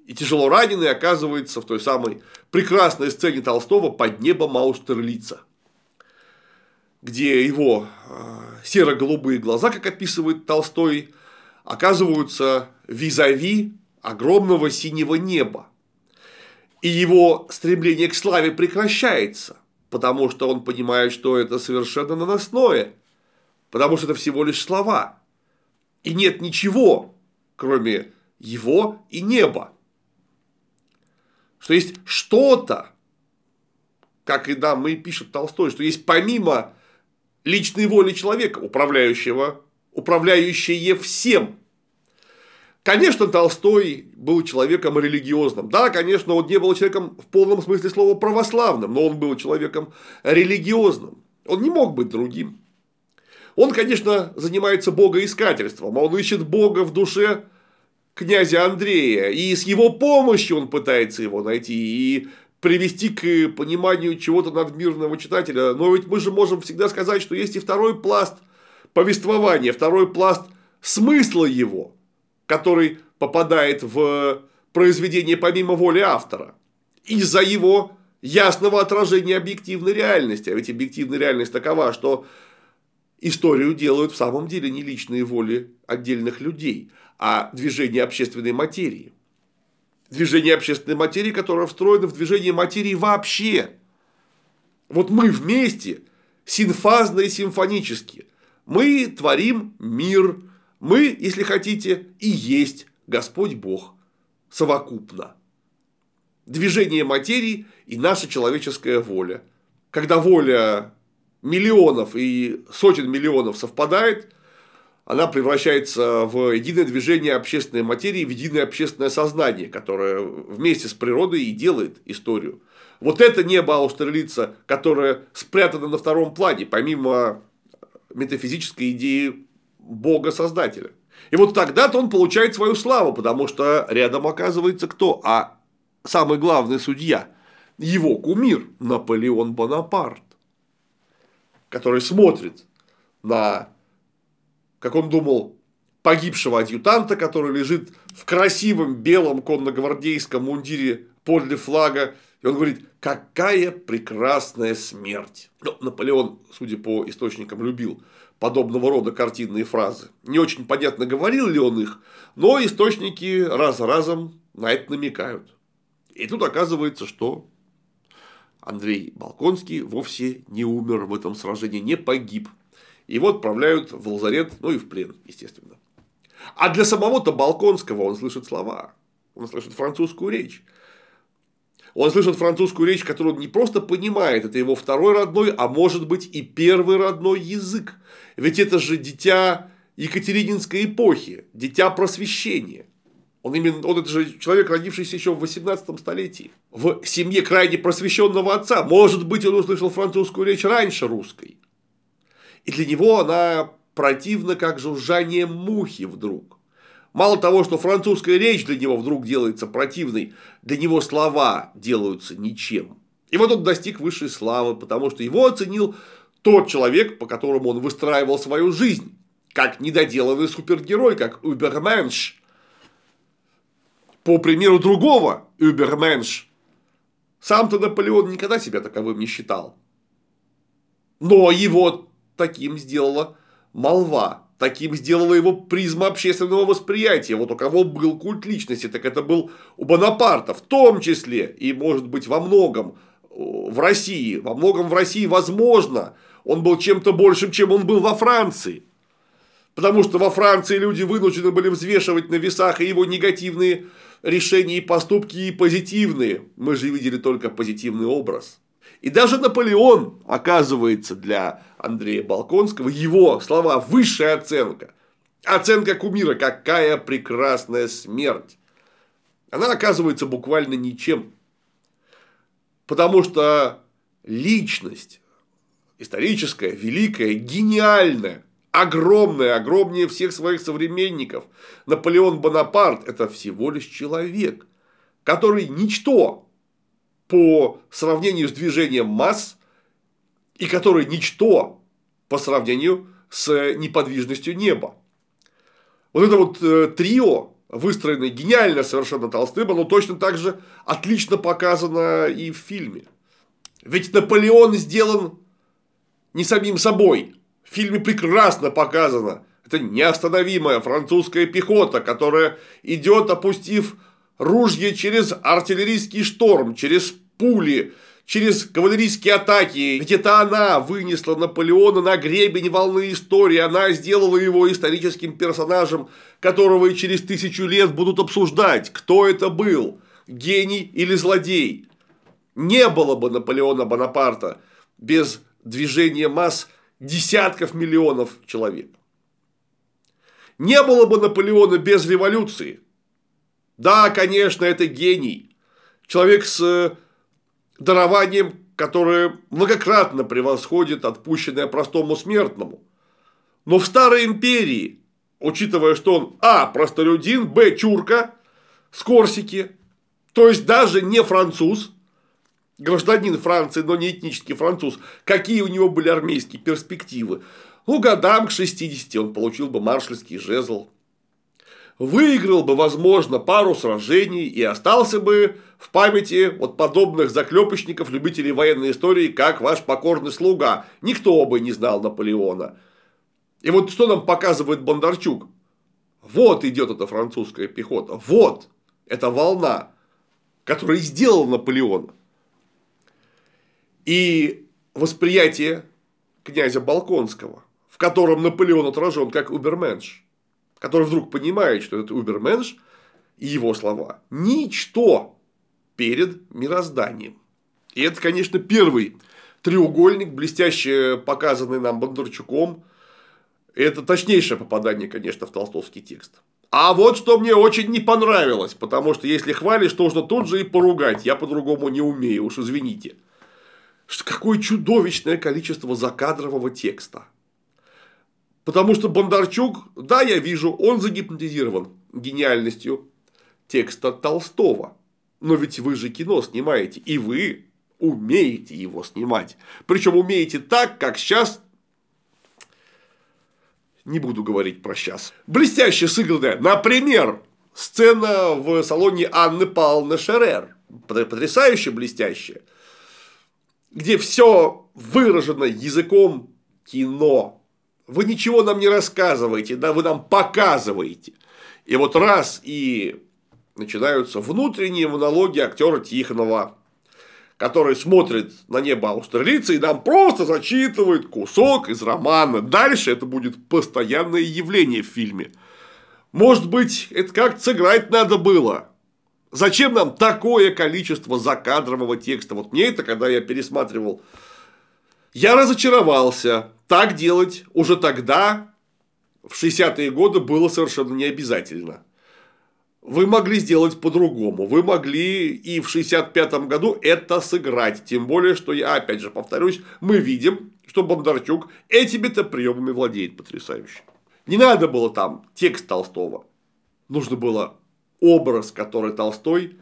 И тяжело раненый оказывается в той самой прекрасной сцене Толстого под небом Аустерлица, где его э, серо-голубые глаза, как описывает Толстой, оказываются визави огромного синего неба. И его стремление к славе прекращается, потому что он понимает, что это совершенно наносное, потому что это всего лишь слова. И нет ничего, кроме его и небо. Что есть что-то, как и нам и пишет Толстой, что есть помимо личной воли человека, управляющего, управляющее всем. Конечно, Толстой был человеком религиозным. Да, конечно, он не был человеком в полном смысле слова православным, но он был человеком религиозным. Он не мог быть другим. Он, конечно, занимается богоискательством, а он ищет Бога в душе князя Андрея, и с его помощью он пытается его найти и привести к пониманию чего-то надмирного читателя. Но ведь мы же можем всегда сказать, что есть и второй пласт повествования, второй пласт смысла его, который попадает в произведение помимо воли автора. Из-за его ясного отражения объективной реальности. А ведь объективная реальность такова, что историю делают в самом деле не личные воли отдельных людей, а движение общественной материи. Движение общественной материи, которое встроено в движение материи вообще. Вот мы вместе, синфазно и симфонически, мы творим мир, мы, если хотите, и есть Господь Бог совокупно. Движение материи и наша человеческая воля. Когда воля миллионов и сотен миллионов совпадает, она превращается в единое движение общественной материи, в единое общественное сознание, которое вместе с природой и делает историю. Вот это небо Аустерлица, которое спрятано на втором плане, помимо метафизической идеи Бога-создателя. И вот тогда-то он получает свою славу, потому что рядом оказывается кто? А самый главный судья, его кумир Наполеон Бонапарт, который смотрит на как он думал, погибшего адъютанта, который лежит в красивом белом конногвардейском мундире подле флага, и он говорит, какая прекрасная смерть. Ну, Наполеон, судя по источникам, любил подобного рода картинные фразы. Не очень понятно, говорил ли он их, но источники раз за разом на это намекают. И тут оказывается, что Андрей Балконский вовсе не умер в этом сражении, не погиб. Его отправляют в лазарет, ну и в плен, естественно. А для самого-то Балконского он слышит слова, он слышит французскую речь. Он слышит французскую речь, которую он не просто понимает, это его второй родной, а может быть и первый родной язык. Ведь это же дитя Екатерининской эпохи, дитя просвещения. Он, именно, он это же человек, родившийся еще в 18 столетии. В семье крайне просвещенного отца. Может быть, он услышал французскую речь раньше русской. И для него она противна, как жужжание мухи вдруг. Мало того, что французская речь для него вдруг делается противной, для него слова делаются ничем. И вот он достиг высшей славы, потому что его оценил тот человек, по которому он выстраивал свою жизнь, как недоделанный супергерой, как Уберменш. По примеру другого Уберменш. Сам-то Наполеон никогда себя таковым не считал. Но его таким сделала молва. Таким сделала его призма общественного восприятия. Вот у кого был культ личности, так это был у Бонапарта, в том числе, и может быть во многом в России. Во многом в России, возможно, он был чем-то большим, чем он был во Франции. Потому что во Франции люди вынуждены были взвешивать на весах и его негативные решения и поступки, и позитивные. Мы же видели только позитивный образ. И даже Наполеон оказывается для Андрея Балконского, его слова высшая оценка. Оценка кумира, какая прекрасная смерть. Она оказывается буквально ничем. Потому что личность историческая, великая, гениальная, огромная, огромнее всех своих современников. Наполеон Бонапарт – это всего лишь человек, который ничто по сравнению с движением масс и который ничто по сравнению с неподвижностью неба. Вот это вот э, трио, выстроенное гениально совершенно Толстым, оно точно так же отлично показано и в фильме. Ведь Наполеон сделан не самим собой. В фильме прекрасно показано. Это неостановимая французская пехота, которая идет, опустив ружье через артиллерийский шторм, через пули, через кавалерийские атаки. Ведь это она вынесла Наполеона на гребень волны истории. Она сделала его историческим персонажем, которого и через тысячу лет будут обсуждать, кто это был, гений или злодей. Не было бы Наполеона Бонапарта без движения масс десятков миллионов человек. Не было бы Наполеона без революции. Да, конечно, это гений. Человек с э, дарованием, которое многократно превосходит отпущенное простому смертному. Но в Старой Империи, учитывая, что он А. простолюдин, Б. чурка, с Корсики, то есть даже не француз, гражданин Франции, но не этнический француз, какие у него были армейские перспективы. Ну, годам к 60 он получил бы маршальский жезл. Выиграл бы, возможно, пару сражений и остался бы в памяти вот подобных заклепочников, любителей военной истории, как ваш покорный слуга. Никто бы не знал Наполеона. И вот что нам показывает Бондарчук? Вот идет эта французская пехота. Вот эта волна, которая сделала Наполеона. И восприятие князя Балконского, в котором Наполеон отражен как уберменш, который вдруг понимает, что это уберменш и его слова – ничто перед мирозданием. И это, конечно, первый треугольник, блестяще показанный нам Бондарчуком. Это точнейшее попадание, конечно, в толстовский текст. А вот что мне очень не понравилось, потому что если хвалишь, нужно тут же и поругать. Я по-другому не умею, уж извините какое чудовищное количество закадрового текста. Потому что Бондарчук, да, я вижу, он загипнотизирован гениальностью текста Толстого. Но ведь вы же кино снимаете, и вы умеете его снимать. Причем умеете так, как сейчас не буду говорить про сейчас. Блестяще сыгранная. Например, сцена в салоне Анны Павловны Шерер. Потрясающе блестящая где все выражено языком кино. Вы ничего нам не рассказываете, да, вы нам показываете. И вот раз и начинаются внутренние монологи актера Тихонова, который смотрит на небо австралийца и нам просто зачитывает кусок из романа. Дальше это будет постоянное явление в фильме. Может быть, это как-то сыграть надо было. Зачем нам такое количество закадрового текста? Вот мне это, когда я пересматривал, я разочаровался. Так делать уже тогда, в 60-е годы, было совершенно не обязательно. Вы могли сделать по-другому. Вы могли и в 65-м году это сыграть. Тем более, что я, опять же, повторюсь, мы видим, что Бондарчук этими-то приемами владеет потрясающе. Не надо было там текст Толстого. Нужно было образ, который Толстой,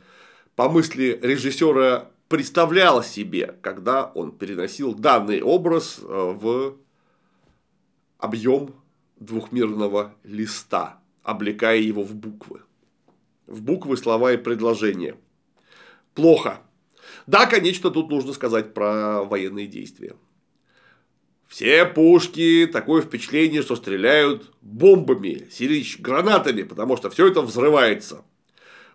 по мысли режиссера, представлял себе, когда он переносил данный образ э, в объем двухмерного листа, облекая его в буквы. В буквы, слова и предложения. Плохо. Да, конечно, тут нужно сказать про военные действия. Все пушки, такое впечатление, что стреляют бомбами, сирич гранатами, потому что все это взрывается.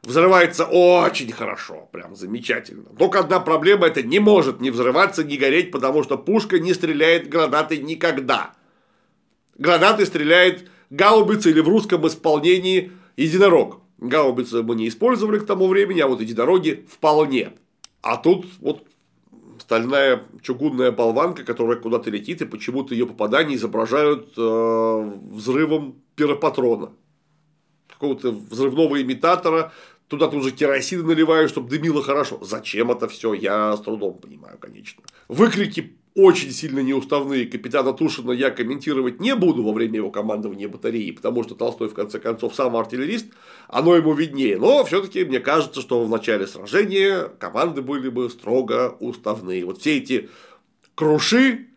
Взрывается очень хорошо, прям замечательно. Только одна проблема, это не может не взрываться, не гореть, потому что пушка не стреляет гранаты никогда. Гранаты стреляет гаубица или в русском исполнении единорог. Гаубицы мы не использовали к тому времени, а вот единороги вполне. А тут вот стальная чугунная болванка, которая куда-то летит, и почему-то ее попадание изображают э, взрывом пиропатрона. Какого-то взрывного имитатора, туда тут же керосин наливают, чтобы дымило хорошо. Зачем это все, я с трудом понимаю, конечно. Выкрики очень сильно неуставные капитана Тушина я комментировать не буду во время его командования батареи, потому что Толстой, в конце концов, сам артиллерист, оно ему виднее. Но все-таки мне кажется, что в начале сражения команды были бы строго уставные. Вот все эти круши,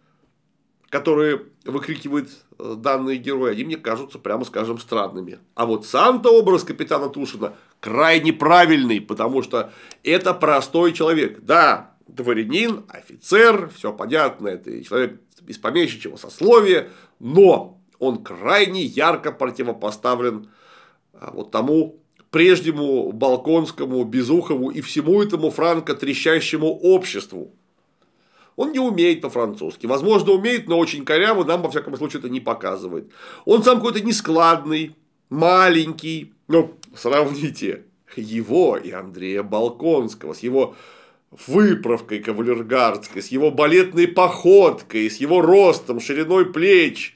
которые выкрикивают э, данные герои, они мне кажутся, прямо скажем, странными. А вот сам-то образ капитана Тушина крайне правильный, потому что это простой человек. Да, дворянин, офицер, все понятно, это человек из помещичьего сословия, но он крайне ярко противопоставлен а, вот тому прежнему Балконскому, Безухову и всему этому франко-трещащему обществу, Он не умеет по-французски. Возможно, умеет, но очень коряво, нам, во всяком случае, это не показывает. Он сам какой-то нескладный, маленький. Ну, сравните его и Андрея Балконского с его выправкой кавалергардской, с его балетной походкой, с его ростом, шириной плеч.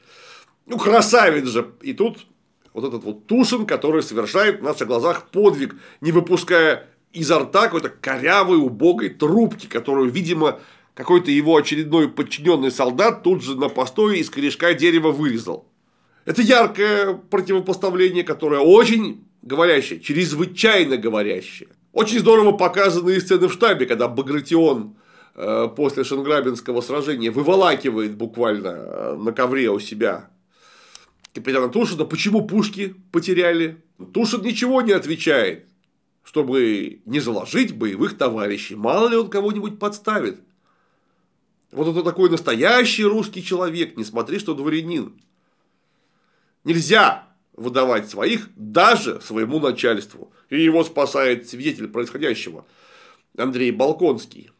Ну, красавец же. И тут вот этот вот Тушин, который совершает в наших глазах подвиг, не выпуская изо рта какой-то корявой, убогой трубки, которую, видимо, какой-то его очередной подчиненный солдат тут же на постое из корешка дерева вырезал. Это яркое противопоставление, которое очень говорящее, чрезвычайно говорящее. Очень здорово показанные сцены в штабе, когда Багратион э, после Шенграбинского сражения выволакивает буквально э, на ковре у себя капитана Тушина, почему пушки потеряли. Тушин ничего не отвечает, чтобы не заложить боевых товарищей. Мало ли он кого-нибудь подставит. Вот это такой настоящий русский человек, не смотри, что дворянин. Нельзя выдавать своих даже своему начальству. И его спасает свидетель происходящего Андрей Балконский.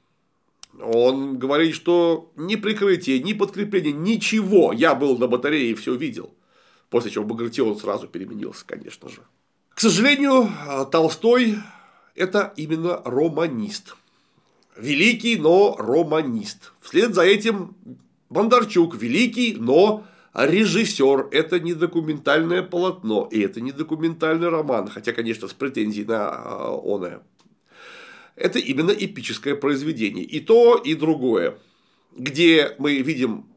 Он говорит, что ни прикрытие, ни подкрепление, ничего. Я был на батарее и все видел. После чего Багратион сразу переменился, конечно же. К сожалению, Толстой – это именно романист. Великий, но романист. Вслед за этим Бондарчук – великий, но режиссер – это не документальное полотно, и это не документальный роман, хотя, конечно, с претензией на а, оное. Это именно эпическое произведение. И то, и другое. Где мы видим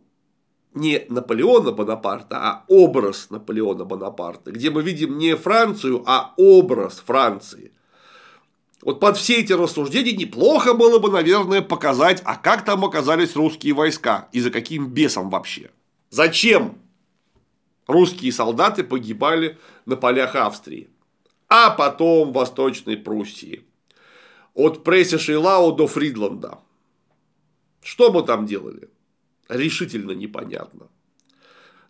не Наполеона Бонапарта, а образ Наполеона Бонапарта, где мы видим не Францию, а образ Франции. Вот под все эти рассуждения неплохо было бы, наверное, показать, а как там оказались русские войска и за каким бесом вообще. Зачем русские солдаты погибали на полях Австрии, а потом в Восточной Пруссии. От Прейсиш-Эйлау до Фридланда. Что мы там делали? Решительно непонятно.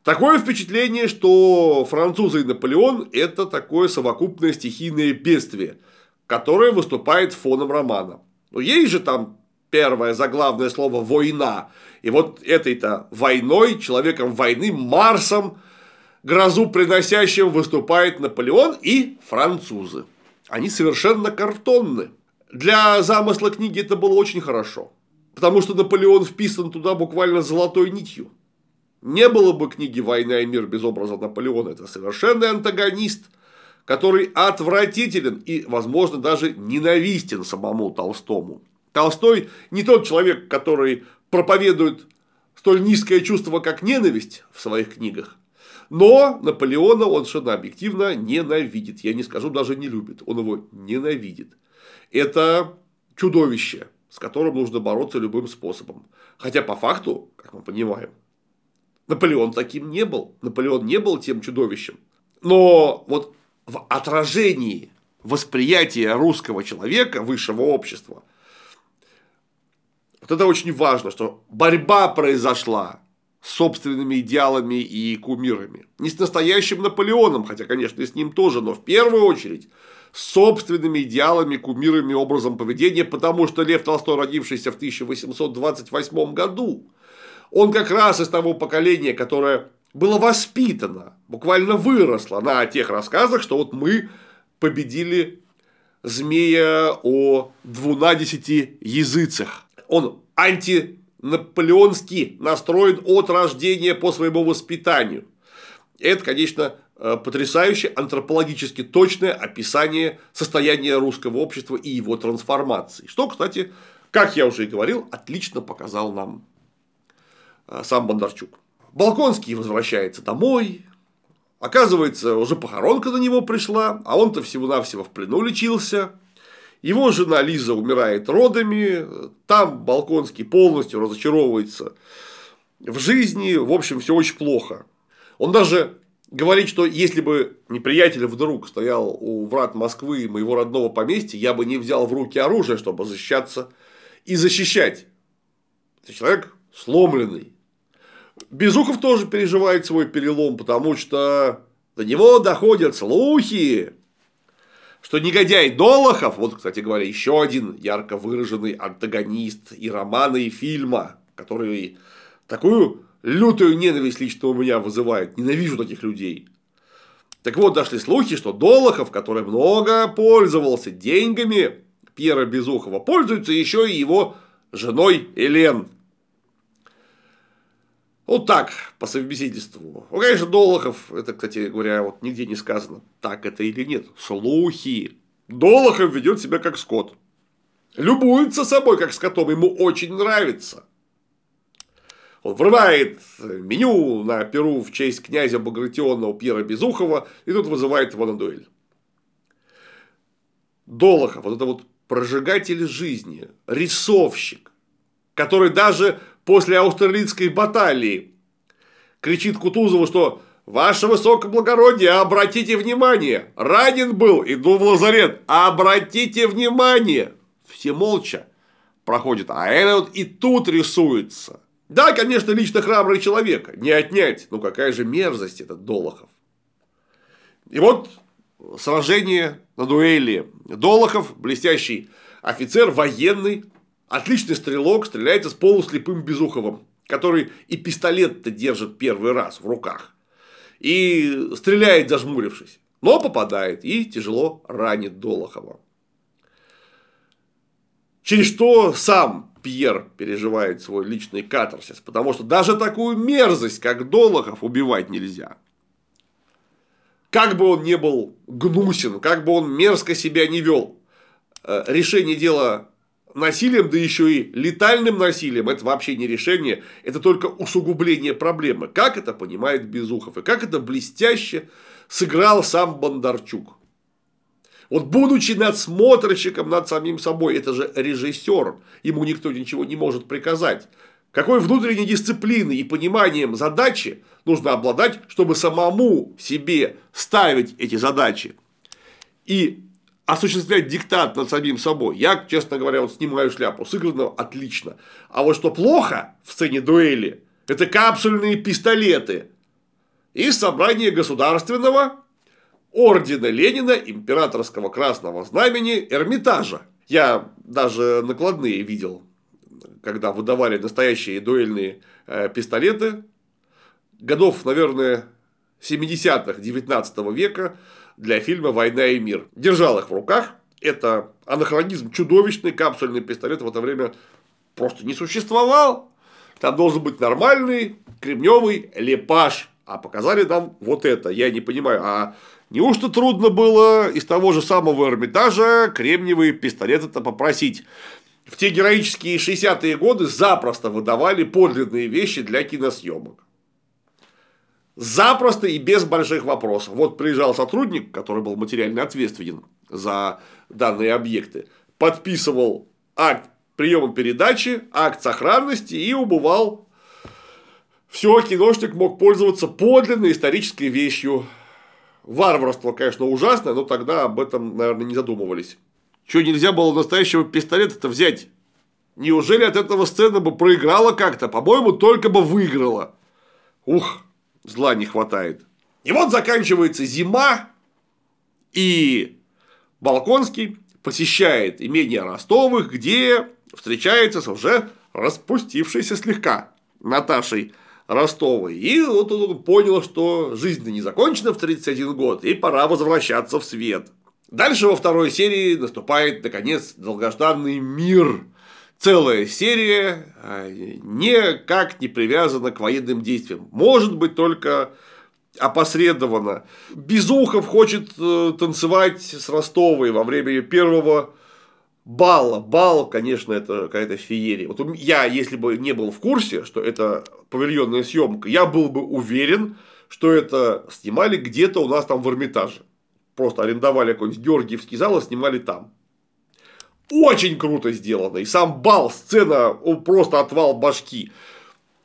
Такое впечатление, что французы и Наполеон – это такое совокупное стихийное бедствие, которое выступает фоном романа. Но есть же там первое заглавное слово «война». И вот этой-то войной, человеком войны, Марсом, грозу приносящим выступает Наполеон и французы. Они совершенно картонны. Для замысла книги это было очень хорошо. Потому что Наполеон вписан туда буквально золотой нитью. Не было бы книги «Война и мир» без образа Наполеона. Это совершенный антагонист, который отвратителен и, возможно, даже ненавистен самому Толстому. Толстой не тот человек, который проповедует столь низкое чувство, как ненависть в своих книгах. Но Наполеона он совершенно объективно ненавидит. Я не скажу, даже не любит. Он его ненавидит. Это чудовище, с которым нужно бороться любым способом. Хотя по факту, как мы понимаем, Наполеон таким не был. Наполеон не был тем чудовищем. Но вот в отражении восприятия русского человека, высшего общества, вот это очень важно, что борьба произошла с собственными идеалами и кумирами. Не с настоящим Наполеоном, хотя, конечно, и с ним тоже, но в первую очередь с собственными идеалами, кумирами, образом поведения, потому что Лев Толстой, родившийся в 1828 году, он как раз из того поколения, которое было воспитано, буквально выросло на тех рассказах, что вот мы победили змея о двунадесяти языцах он антинаполеонский настроен от рождения по своему воспитанию. Это, конечно, э, потрясающее антропологически точное описание состояния русского общества и его трансформации. Что, кстати, как я уже и говорил, отлично показал нам э, сам Бондарчук. Балконский возвращается домой. Оказывается, уже похоронка на него пришла, а он-то всего-навсего в плену лечился. Его жена Лиза умирает родами, там Балконский полностью разочаровывается в жизни, в общем, все очень плохо. Он даже говорит, что если бы неприятель вдруг стоял у врат Москвы, моего родного поместья, я бы не взял в руки оружие, чтобы защищаться и защищать. Это человек сломленный. Безухов тоже переживает свой перелом, потому что до него доходят слухи, что негодяй Долохов, вот, кстати говоря, еще один ярко выраженный антагонист и романа, и фильма, который такую лютую ненависть лично у меня вызывает. Ненавижу таких людей. Так вот, дошли слухи, что Долохов, который много пользовался деньгами Пьера Безухова, пользуется еще и его женой Элен. Вот так, по совместительству. Ну, конечно, Долохов, это, кстати говоря, вот нигде не сказано, так это или нет. Слухи. Долохов ведет себя как скот. Любуется собой, как скотом, ему очень нравится. Он врывает меню на Перу в честь князя Багратионова Пьера Безухова и тут вызывает его на дуэль. Долохов, вот это вот прожигатель жизни, рисовщик, который даже после Аустерлицкой баталии кричит Кутузову, что Ваше высокоблагородие, обратите внимание, ранен был, иду в лазарет, обратите внимание. Все молча проходят, а этот и тут рисуется. Да, конечно, лично храбрый человек, не отнять, ну какая же мерзость этот Долохов. И вот сражение на дуэли. Долохов, блестящий офицер, военный, отличный стрелок, стреляется с полуслепым Безуховым, который и пистолет-то держит первый раз в руках. И стреляет, зажмурившись. Но попадает и тяжело ранит Долохова. Через что сам Пьер переживает свой личный катарсис, потому что даже такую мерзость, как Долохов, убивать нельзя. Как бы он ни был гнусен, как бы он мерзко себя не вел, э, решение дела насилием, да еще и летальным насилием, это вообще не решение, это только усугубление проблемы. Как это понимает Безухов и как это блестяще сыграл сам Бондарчук. Вот будучи надсмотрщиком над самим собой, это же режиссер, ему никто ничего не может приказать. Какой внутренней дисциплины и пониманием задачи нужно обладать, чтобы самому себе ставить эти задачи и осуществлять диктат над самим собой. Я, честно говоря, вот снимаю шляпу. Сыграно отлично. А вот что плохо в сцене дуэли, это капсульные пистолеты из собрания государственного ордена Ленина императорского красного знамени Эрмитажа. Я даже накладные видел, когда выдавали настоящие дуэльные э, пистолеты. Годов, наверное, 70-х 19 века для фильма «Война и мир». Держал их в руках. Это анахронизм чудовищный. Капсульный пистолет в это время просто не существовал. Там должен быть нормальный кремневый лепаш. А показали нам вот это. Я не понимаю, а Неужто трудно было из того же самого Эрмитажа кремниевые пистолеты-то попросить? В те героические 60-е годы запросто выдавали подлинные вещи для киносъемок. Запросто и без больших вопросов. Вот приезжал сотрудник, который был материально ответственен за данные объекты, подписывал акт приема передачи, акт сохранности и убывал. Все, киношник мог пользоваться подлинной исторической вещью Варварство, конечно, ужасное, но тогда об этом, наверное, не задумывались. Что, нельзя было настоящего пистолета-то взять? Неужели от этого сцена бы проиграла как-то? По-моему, только бы выиграла. Ух, зла не хватает. И вот заканчивается зима, и Балконский посещает имение Ростовых, где встречается с уже распустившейся слегка Наташей Ростовой. И вот он понял, что жизнь не закончена в 31 год, и пора возвращаться в свет. Дальше во второй серии наступает, наконец, долгожданный мир. Целая серия а, никак не привязана к военным действиям. Может быть, только опосредованно. Безухов хочет э, танцевать с Ростовой во время первого Балла. Бал, конечно, это какая-то феерия. Вот я, если бы не был в курсе, что это павильонная съемка, я был бы уверен, что это снимали где-то у нас там в Эрмитаже. Просто арендовали какой-нибудь Георгиевский зал и снимали там. Очень круто сделано. И сам бал, сцена, он просто отвал башки.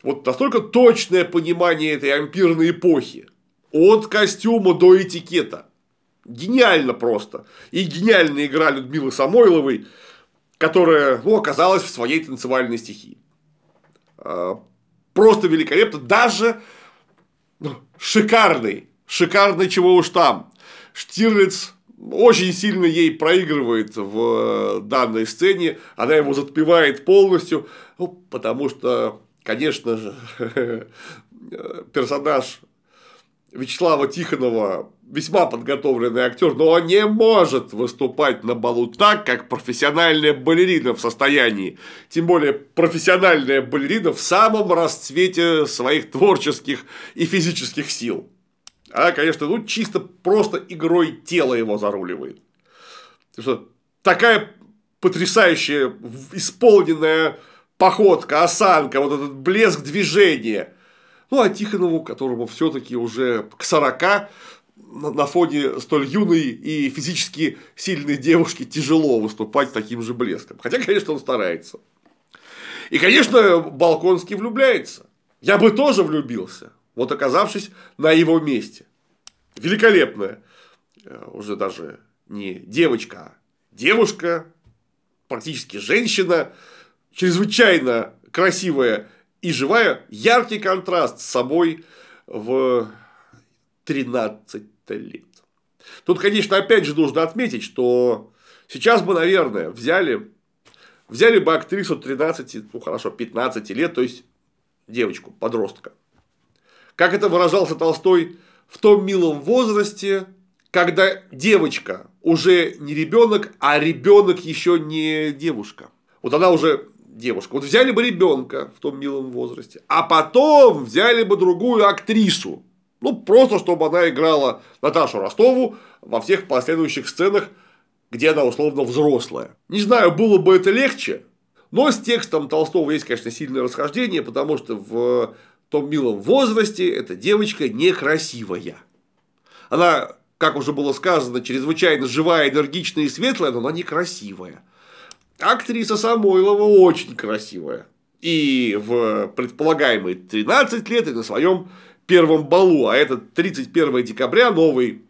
Вот настолько точное понимание этой ампирной эпохи. От костюма до этикета. Гениально просто. И гениальная игра Людмилы Самойловой, которая ну, оказалась в своей танцевальной стихии. А, просто великолепно. Даже ну, шикарный. Шикарный чего уж там. Штирлиц очень сильно ей проигрывает в э, данной сцене. Она его затпевает полностью. Ну, потому что конечно же, <laughs> персонаж Вячеслава Тихонова весьма подготовленный актер, но он не может выступать на балу так, как профессиональная балерина в состоянии. Тем более профессиональная балерина в самом расцвете своих творческих и физических сил. А, конечно, ну чисто просто игрой тела его заруливает. Что такая потрясающая исполненная походка, осанка, вот этот блеск движения. Ну, а Тихонову, которому все-таки уже к 40, на фоне столь юной и физически сильной девушки тяжело выступать таким же блеском. Хотя, конечно, он старается. И, конечно, Балконский влюбляется. Я бы тоже влюбился, вот оказавшись на его месте. Великолепная, э, уже даже не девочка, а девушка, практически женщина, чрезвычайно красивая и живая, яркий контраст с собой в 13 лет. Тут, конечно, опять же нужно отметить, что сейчас бы, наверное, взяли, взяли бы актрису 13, ну хорошо, 15 лет, то есть девочку, подростка. Как это выражался Толстой в том милом возрасте, когда девочка уже не ребенок, а ребенок еще не девушка. Вот она уже девушка. Вот взяли бы ребенка в том милом возрасте, а потом взяли бы другую актрису. Ну, просто чтобы она играла Наташу Ростову во всех последующих сценах, где она условно взрослая. Не знаю, было бы это легче, но с текстом Толстого есть, конечно, сильное расхождение, потому что в том милом возрасте эта девочка некрасивая. Она, как уже было сказано, чрезвычайно живая, энергичная и светлая, но она некрасивая. Актриса Самойлова очень красивая. И в предполагаемые 13 лет и на своем первом балу, а это 31 декабря, новый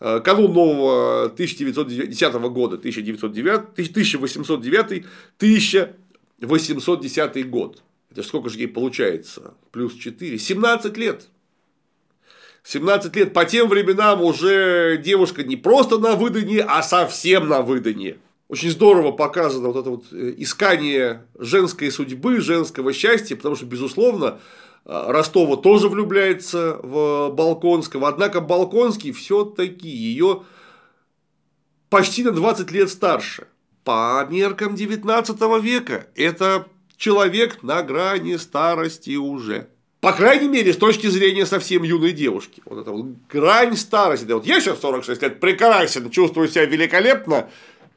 э, канун нового 1910 года, 1909, 1809, 1810 год. Это сколько же ей получается? Плюс 4. 17 лет. 17 лет. По тем временам уже девушка не просто на выданье, а совсем на выданье очень здорово показано вот это вот э, искание женской судьбы, женского счастья, потому что, безусловно, э, Ростова тоже влюбляется в Балконского, однако Балконский все-таки ее почти на 20 лет старше. По меркам 19 века это человек на грани старости уже. По крайней мере, с точки зрения совсем юной девушки. Вот это вот грань старости. Вот я сейчас 46 лет прекрасен, чувствую себя великолепно,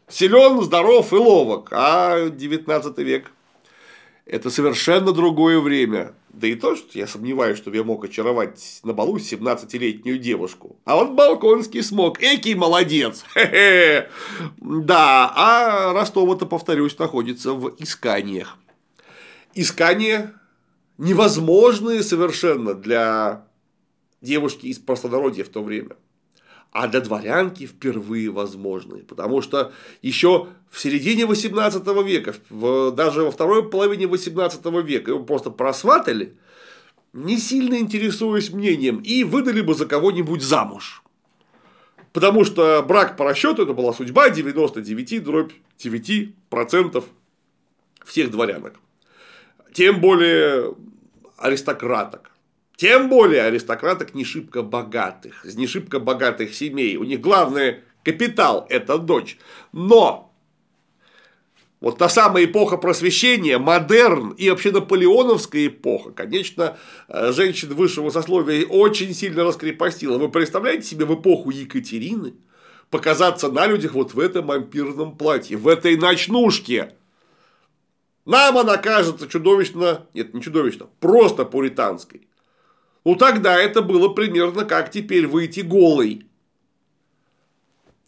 силен, здоров и ловок. А 19 век – это совершенно другое время. Да и то, что я сомневаюсь, что я мог очаровать на балу 17-летнюю девушку. А вот Балконский смог. Экий молодец. <laughs> Да, а Ростова-то, повторюсь, находится в исканиях. Искания невозможные совершенно для девушки из простонародья в то время а для дворянки впервые возможны. Потому что еще в середине 18 века, в, даже во второй половине 18 века его просто просватали, не сильно интересуясь мнением, и выдали бы за кого-нибудь замуж. Потому что брак по расчету это была судьба 99 дробь 9 процентов всех дворянок. Тем более аристократок. Тем более аристократок не шибко богатых, из не шибко богатых семей. У них главный капитал – это дочь. Но вот та самая эпоха просвещения, модерн и вообще наполеоновская эпоха, конечно, э, женщин высшего сословия очень сильно раскрепостила. Вы представляете себе в эпоху Екатерины показаться на людях вот в этом ампирном платье, в этой ночнушке? Нам она кажется чудовищно, нет, не чудовищно, просто пуританской. Ну тогда это было примерно как теперь выйти голый.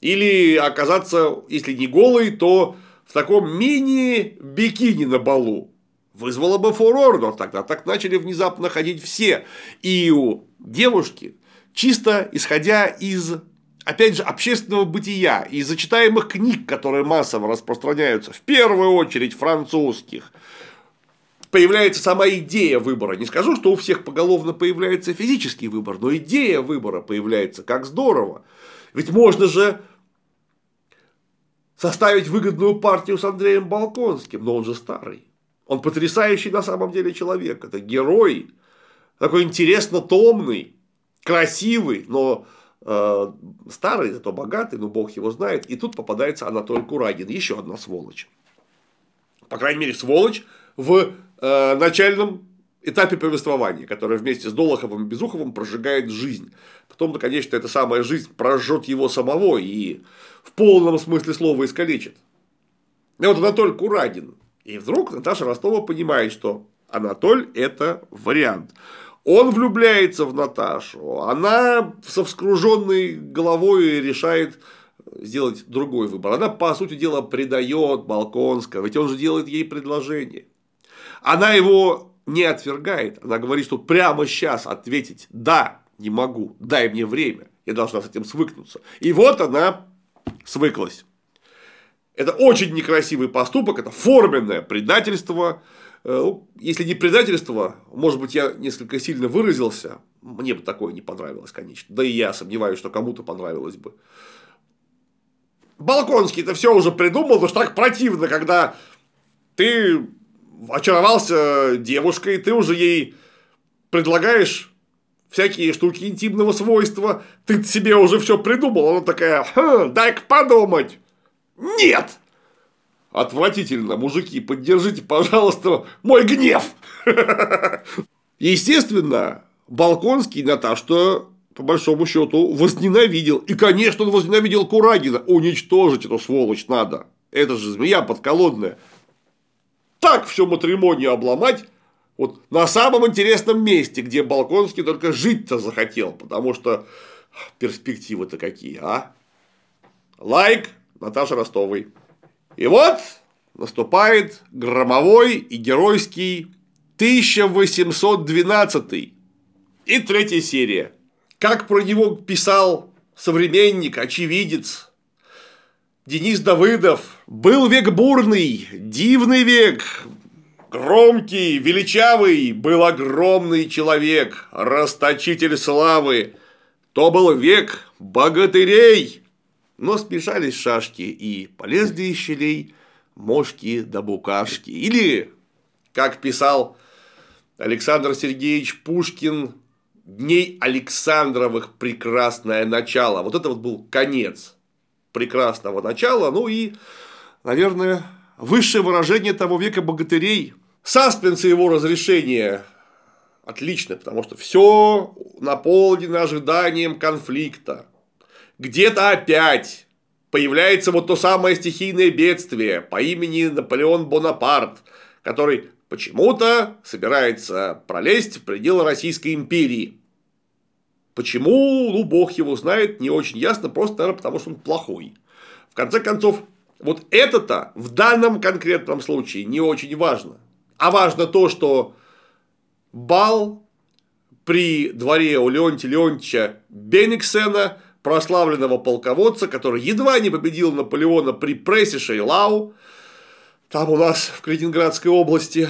Или оказаться, если не голый, то в таком мини-бикини на балу. Вызвало бы фурор, но тогда так начали внезапно ходить все. И у девушки, чисто исходя из, опять же, общественного бытия, из зачитаемых книг, которые массово распространяются, в первую очередь французских, появляется сама идея выбора. Не скажу, что у всех поголовно появляется физический выбор, но идея выбора появляется. Как здорово. Ведь можно же составить выгодную партию с Андреем Балконским, но он же старый. Он потрясающий на самом деле человек. Это герой. Такой интересно томный, красивый, но старый, зато богатый, но бог его знает. И тут попадается Анатолий Курагин. Еще одна сволочь. По крайней мере, сволочь в э, начальном этапе повествования, которое вместе с Долоховым и Безуховым прожигает жизнь. Потом, конечно, эта самая жизнь прожжет его самого и в полном смысле слова искалечит. И вот Анатолий Курагин. И вдруг Наташа Ростова понимает, что Анатоль – это вариант. Он влюбляется в Наташу, она со вскруженной головой решает сделать другой выбор. Она, по сути дела, предает Балконского, ведь он же делает ей предложение. Она его не отвергает, она говорит, что прямо сейчас ответить «да, не могу, дай мне время, я должна с этим свыкнуться». И вот она свыклась. Это очень некрасивый поступок, это форменное предательство. Э, ну, если не предательство, может быть, я несколько сильно выразился, мне бы такое не понравилось, конечно. Да и я сомневаюсь, что кому-то понравилось бы. Балконский это все уже придумал, потому что так противно, когда ты очаровался девушкой, ты уже ей предлагаешь всякие штуки интимного свойства, ты себе уже все придумал, она такая, хм, дай-ка подумать. Нет! Отвратительно, мужики, поддержите, пожалуйста, мой гнев. Естественно, Балконский Наташу по большому счету, возненавидел. И, конечно, он возненавидел Курагина. Уничтожить эту сволочь надо. Это же змея подколодная. Так все матримонию обломать, вот на самом интересном месте, где Балконский только жить-то захотел, потому что перспективы-то какие, а? Лайк Наташа Ростовой. И вот наступает громовой и геройский 1812 и третья серия. Как про него писал современник, очевидец Денис Давыдов. Был век бурный, дивный век, громкий, величавый, был огромный человек, расточитель славы. То был век богатырей, но спешались шашки и полезли из щелей мошки да букашки. Или, как писал Александр Сергеевич Пушкин, дней Александровых прекрасное начало. Вот это вот был конец прекрасного начала. Ну и, наверное, высшее выражение того века богатырей. Саспенс и его разрешение отлично, потому что все наполнено ожиданием конфликта где-то опять появляется вот то самое стихийное бедствие по имени Наполеон Бонапарт, который почему-то собирается пролезть в пределы Российской империи. Почему, ну, бог его знает, не очень ясно, просто, наверное, потому что он плохой. В конце концов, вот это-то в данном конкретном случае не очень важно. А важно то, что бал при дворе у Леонтия Леонтьевича Бениксена прославленного полководца, который едва не победил Наполеона при прессе Шейлау, там у нас в Калининградской области.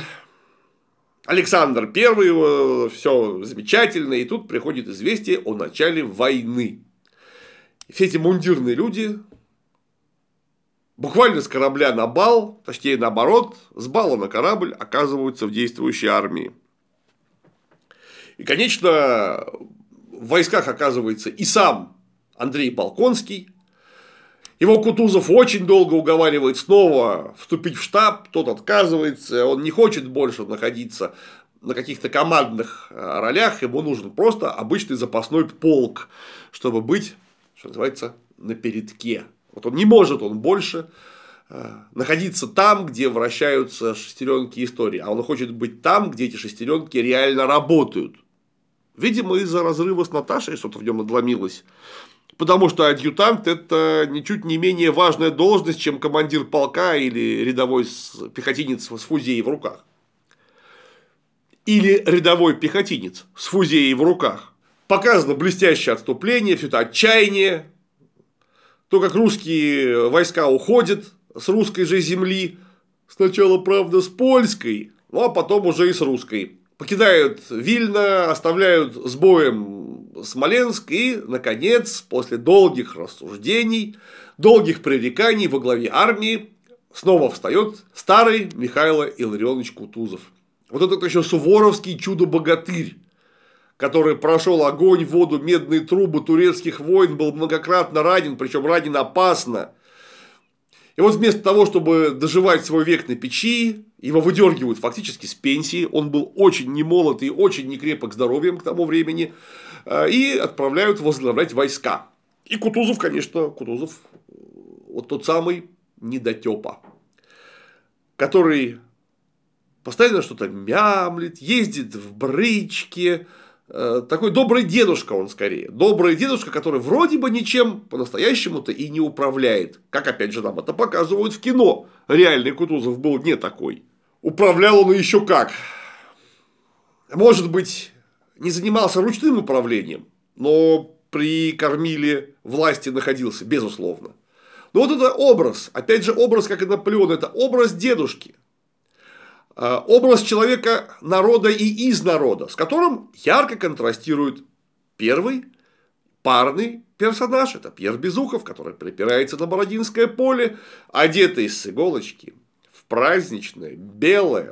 Александр I, все замечательно, и тут приходит известие о начале войны. Все эти мундирные люди буквально с корабля на бал, точнее наоборот, с бала на корабль оказываются в действующей армии. И, конечно, в войсках оказывается и сам Андрей Балконский. Его Кутузов очень долго уговаривает снова вступить в штаб, тот отказывается, он не хочет больше находиться на каких-то командных э, ролях, ему нужен просто обычный запасной полк, чтобы быть, что называется, на передке. Вот он не может, он больше э, находиться там, где вращаются шестеренки истории, а он хочет быть там, где эти шестеренки реально работают. Видимо, из-за разрыва с Наташей что-то в нем надломилось. Потому что адъютант – это ничуть не менее важная должность, чем командир полка или рядовой пехотинец с фузеей в руках. Или рядовой пехотинец с фузеей в руках. Показано блестящее отступление, все это отчаяние, то, как русские войска уходят с русской же земли, сначала, правда, с польской, ну а потом уже и с русской. Покидают Вильно, оставляют с боем Смоленск и, наконец, после долгих рассуждений, долгих пререканий во главе армии снова встает старый Михаил Илларионович Кутузов. Вот этот еще суворовский чудо-богатырь, который прошел огонь, воду, медные трубы турецких войн, был многократно ранен, причем ранен опасно. И вот вместо того, чтобы доживать свой век на печи, его выдергивают фактически с пенсии, он был очень немолод и очень некрепок здоровьем к тому времени, и отправляют возглавлять войска. И Кутузов, конечно, Кутузов, вот тот самый недотепа, который постоянно что-то мямлит, ездит в брычке, э, такой добрый дедушка он скорее. Добрый дедушка, который вроде бы ничем по-настоящему-то и не управляет. Как опять же нам это показывают в кино. Реальный Кутузов был не такой. Управлял он еще как. Может быть, не занимался ручным управлением, но при кормиле власти находился, безусловно. Но вот это образ, опять же образ, как и Наполеон, это образ дедушки. А, образ человека народа и из народа, с которым ярко контрастирует первый парный персонаж. Это Пьер Безухов, который припирается на Бородинское поле, одетый с иголочки, в праздничное, белое,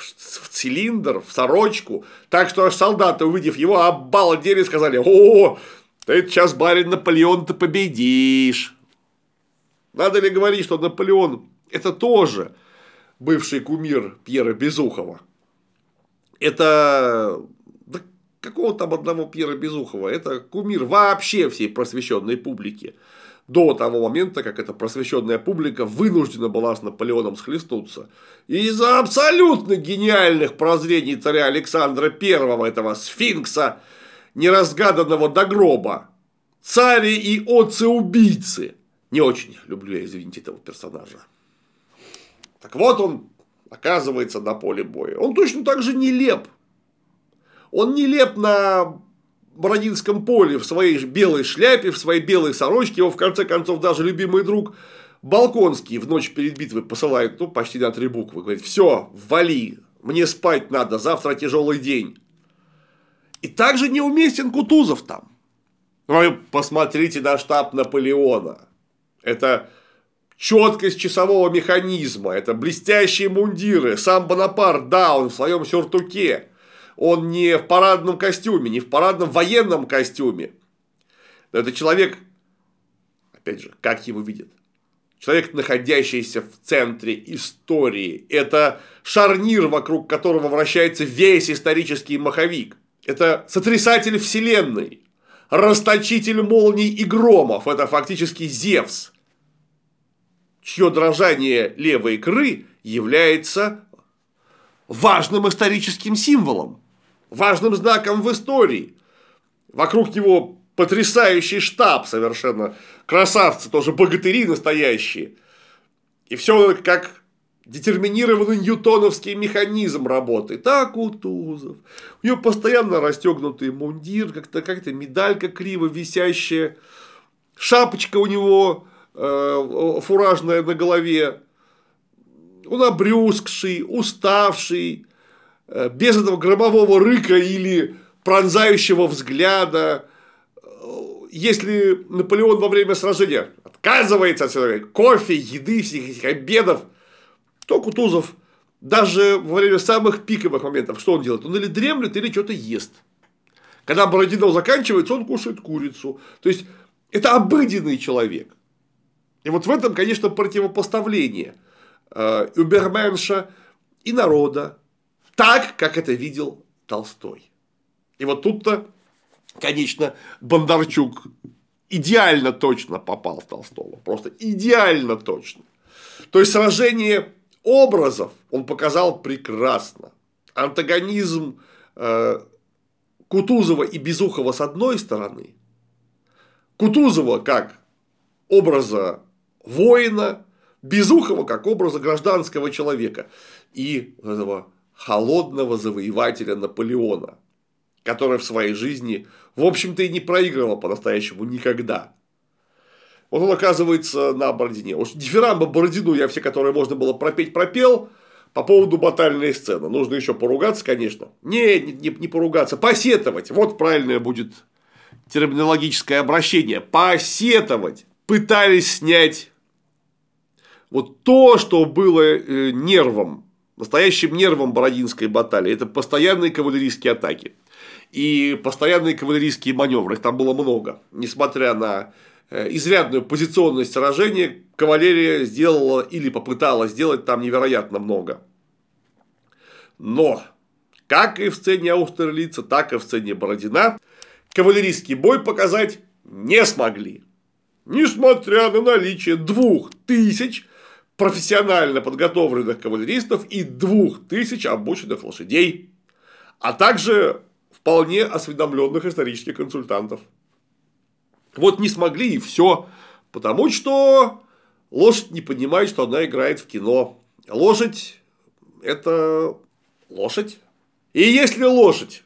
в цилиндр, в сорочку, так что аж солдаты, увидев его, обалдели и сказали, о, ты сейчас, барин Наполеон, ты победишь. Надо ли говорить, что Наполеон – это тоже бывший кумир Пьера Безухова? Это да какого там одного Пьера Безухова? Это кумир вообще всей просвещенной публики. До того момента, как эта просвещенная публика вынуждена была с Наполеоном схлестнуться. Из-за абсолютно гениальных прозрений царя Александра I, этого сфинкса, неразгаданного до гроба, цари и отцы-убийцы – не очень люблю я, извините, этого персонажа. Так вот он оказывается на поле боя. Он точно так же нелеп. Он нелеп на Бородинском поле в своей белой шляпе, в своей белой сорочке. Его, в конце концов, даже любимый друг Балконский в ночь перед битвой посылает, ну, почти на три буквы. Говорит, все, вали, мне спать надо, завтра тяжелый день. И также неуместен Кутузов там. Вы посмотрите на штаб Наполеона. Это четкость часового механизма, это блестящие мундиры, сам Бонапарт, да, он в своем сюртуке, он не в парадном костюме, не в парадном военном костюме. Но это человек, опять же, как его видят? Человек, находящийся в центре истории. Это шарнир, вокруг которого вращается весь исторический маховик. Это сотрясатель вселенной расточитель молний и громов, это фактически Зевс, чье дрожание левой икры является важным историческим символом, важным знаком в истории. Вокруг него потрясающий штаб совершенно, красавцы, тоже богатыри настоящие. И все как Детерминированный ньютоновский механизм работает. Так, Кутузов. У него постоянно расстегнутый мундир, как-то как медалька криво висящая. Шапочка у него э, фуражная на голове. Он обрюзгший, уставший, без этого громового рыка или пронзающего взгляда. Если Наполеон во время сражения отказывается от кофе, еды, всех этих обедов – то Кутузов даже во время самых пиковых моментов, что он делает? Он или дремлет, или что-то ест. Когда Бородинов заканчивается, он кушает курицу. То есть, это обыденный человек. И вот в этом, конечно, противопоставление э, Уберменша и народа, так, как это видел Толстой. И вот тут-то, конечно, Бондарчук идеально точно попал в Толстого. Просто идеально точно. То есть, сражение образов он показал прекрасно. Антагонизм э, Кутузова и Безухова с одной стороны, Кутузова как образа воина, Безухова как образа гражданского человека и этого холодного завоевателя Наполеона, который в своей жизни, в общем-то, и не проигрывал по-настоящему никогда. Вот он оказывается на Бородине. Уж дифирамбы Бородину я все, которые можно было пропеть, пропел. По поводу батальной сцены. Нужно еще поругаться, конечно. Не, не, не, не поругаться, посетовать. Вот правильное будет терминологическое обращение. Посетовать. Пытались снять Вот то, что было э, нервом, настоящим нервом Бородинской баталии, это постоянные кавалерийские атаки и постоянные кавалерийские маневры. Их там было много. Несмотря на э, изрядную позиционность сражения, кавалерия сделала или попыталась сделать там невероятно много. Но, как и в сцене Аустерлица, так и в сцене Бородина, кавалерийский бой показать не смогли. Несмотря на наличие двух тысяч профессионально подготовленных кавалеристов и двух тысяч обученных лошадей, а также вполне осведомленных исторических консультантов. Вот не смогли и все, потому что лошадь не понимает, что она играет в кино. Лошадь – это лошадь. И если лошадь,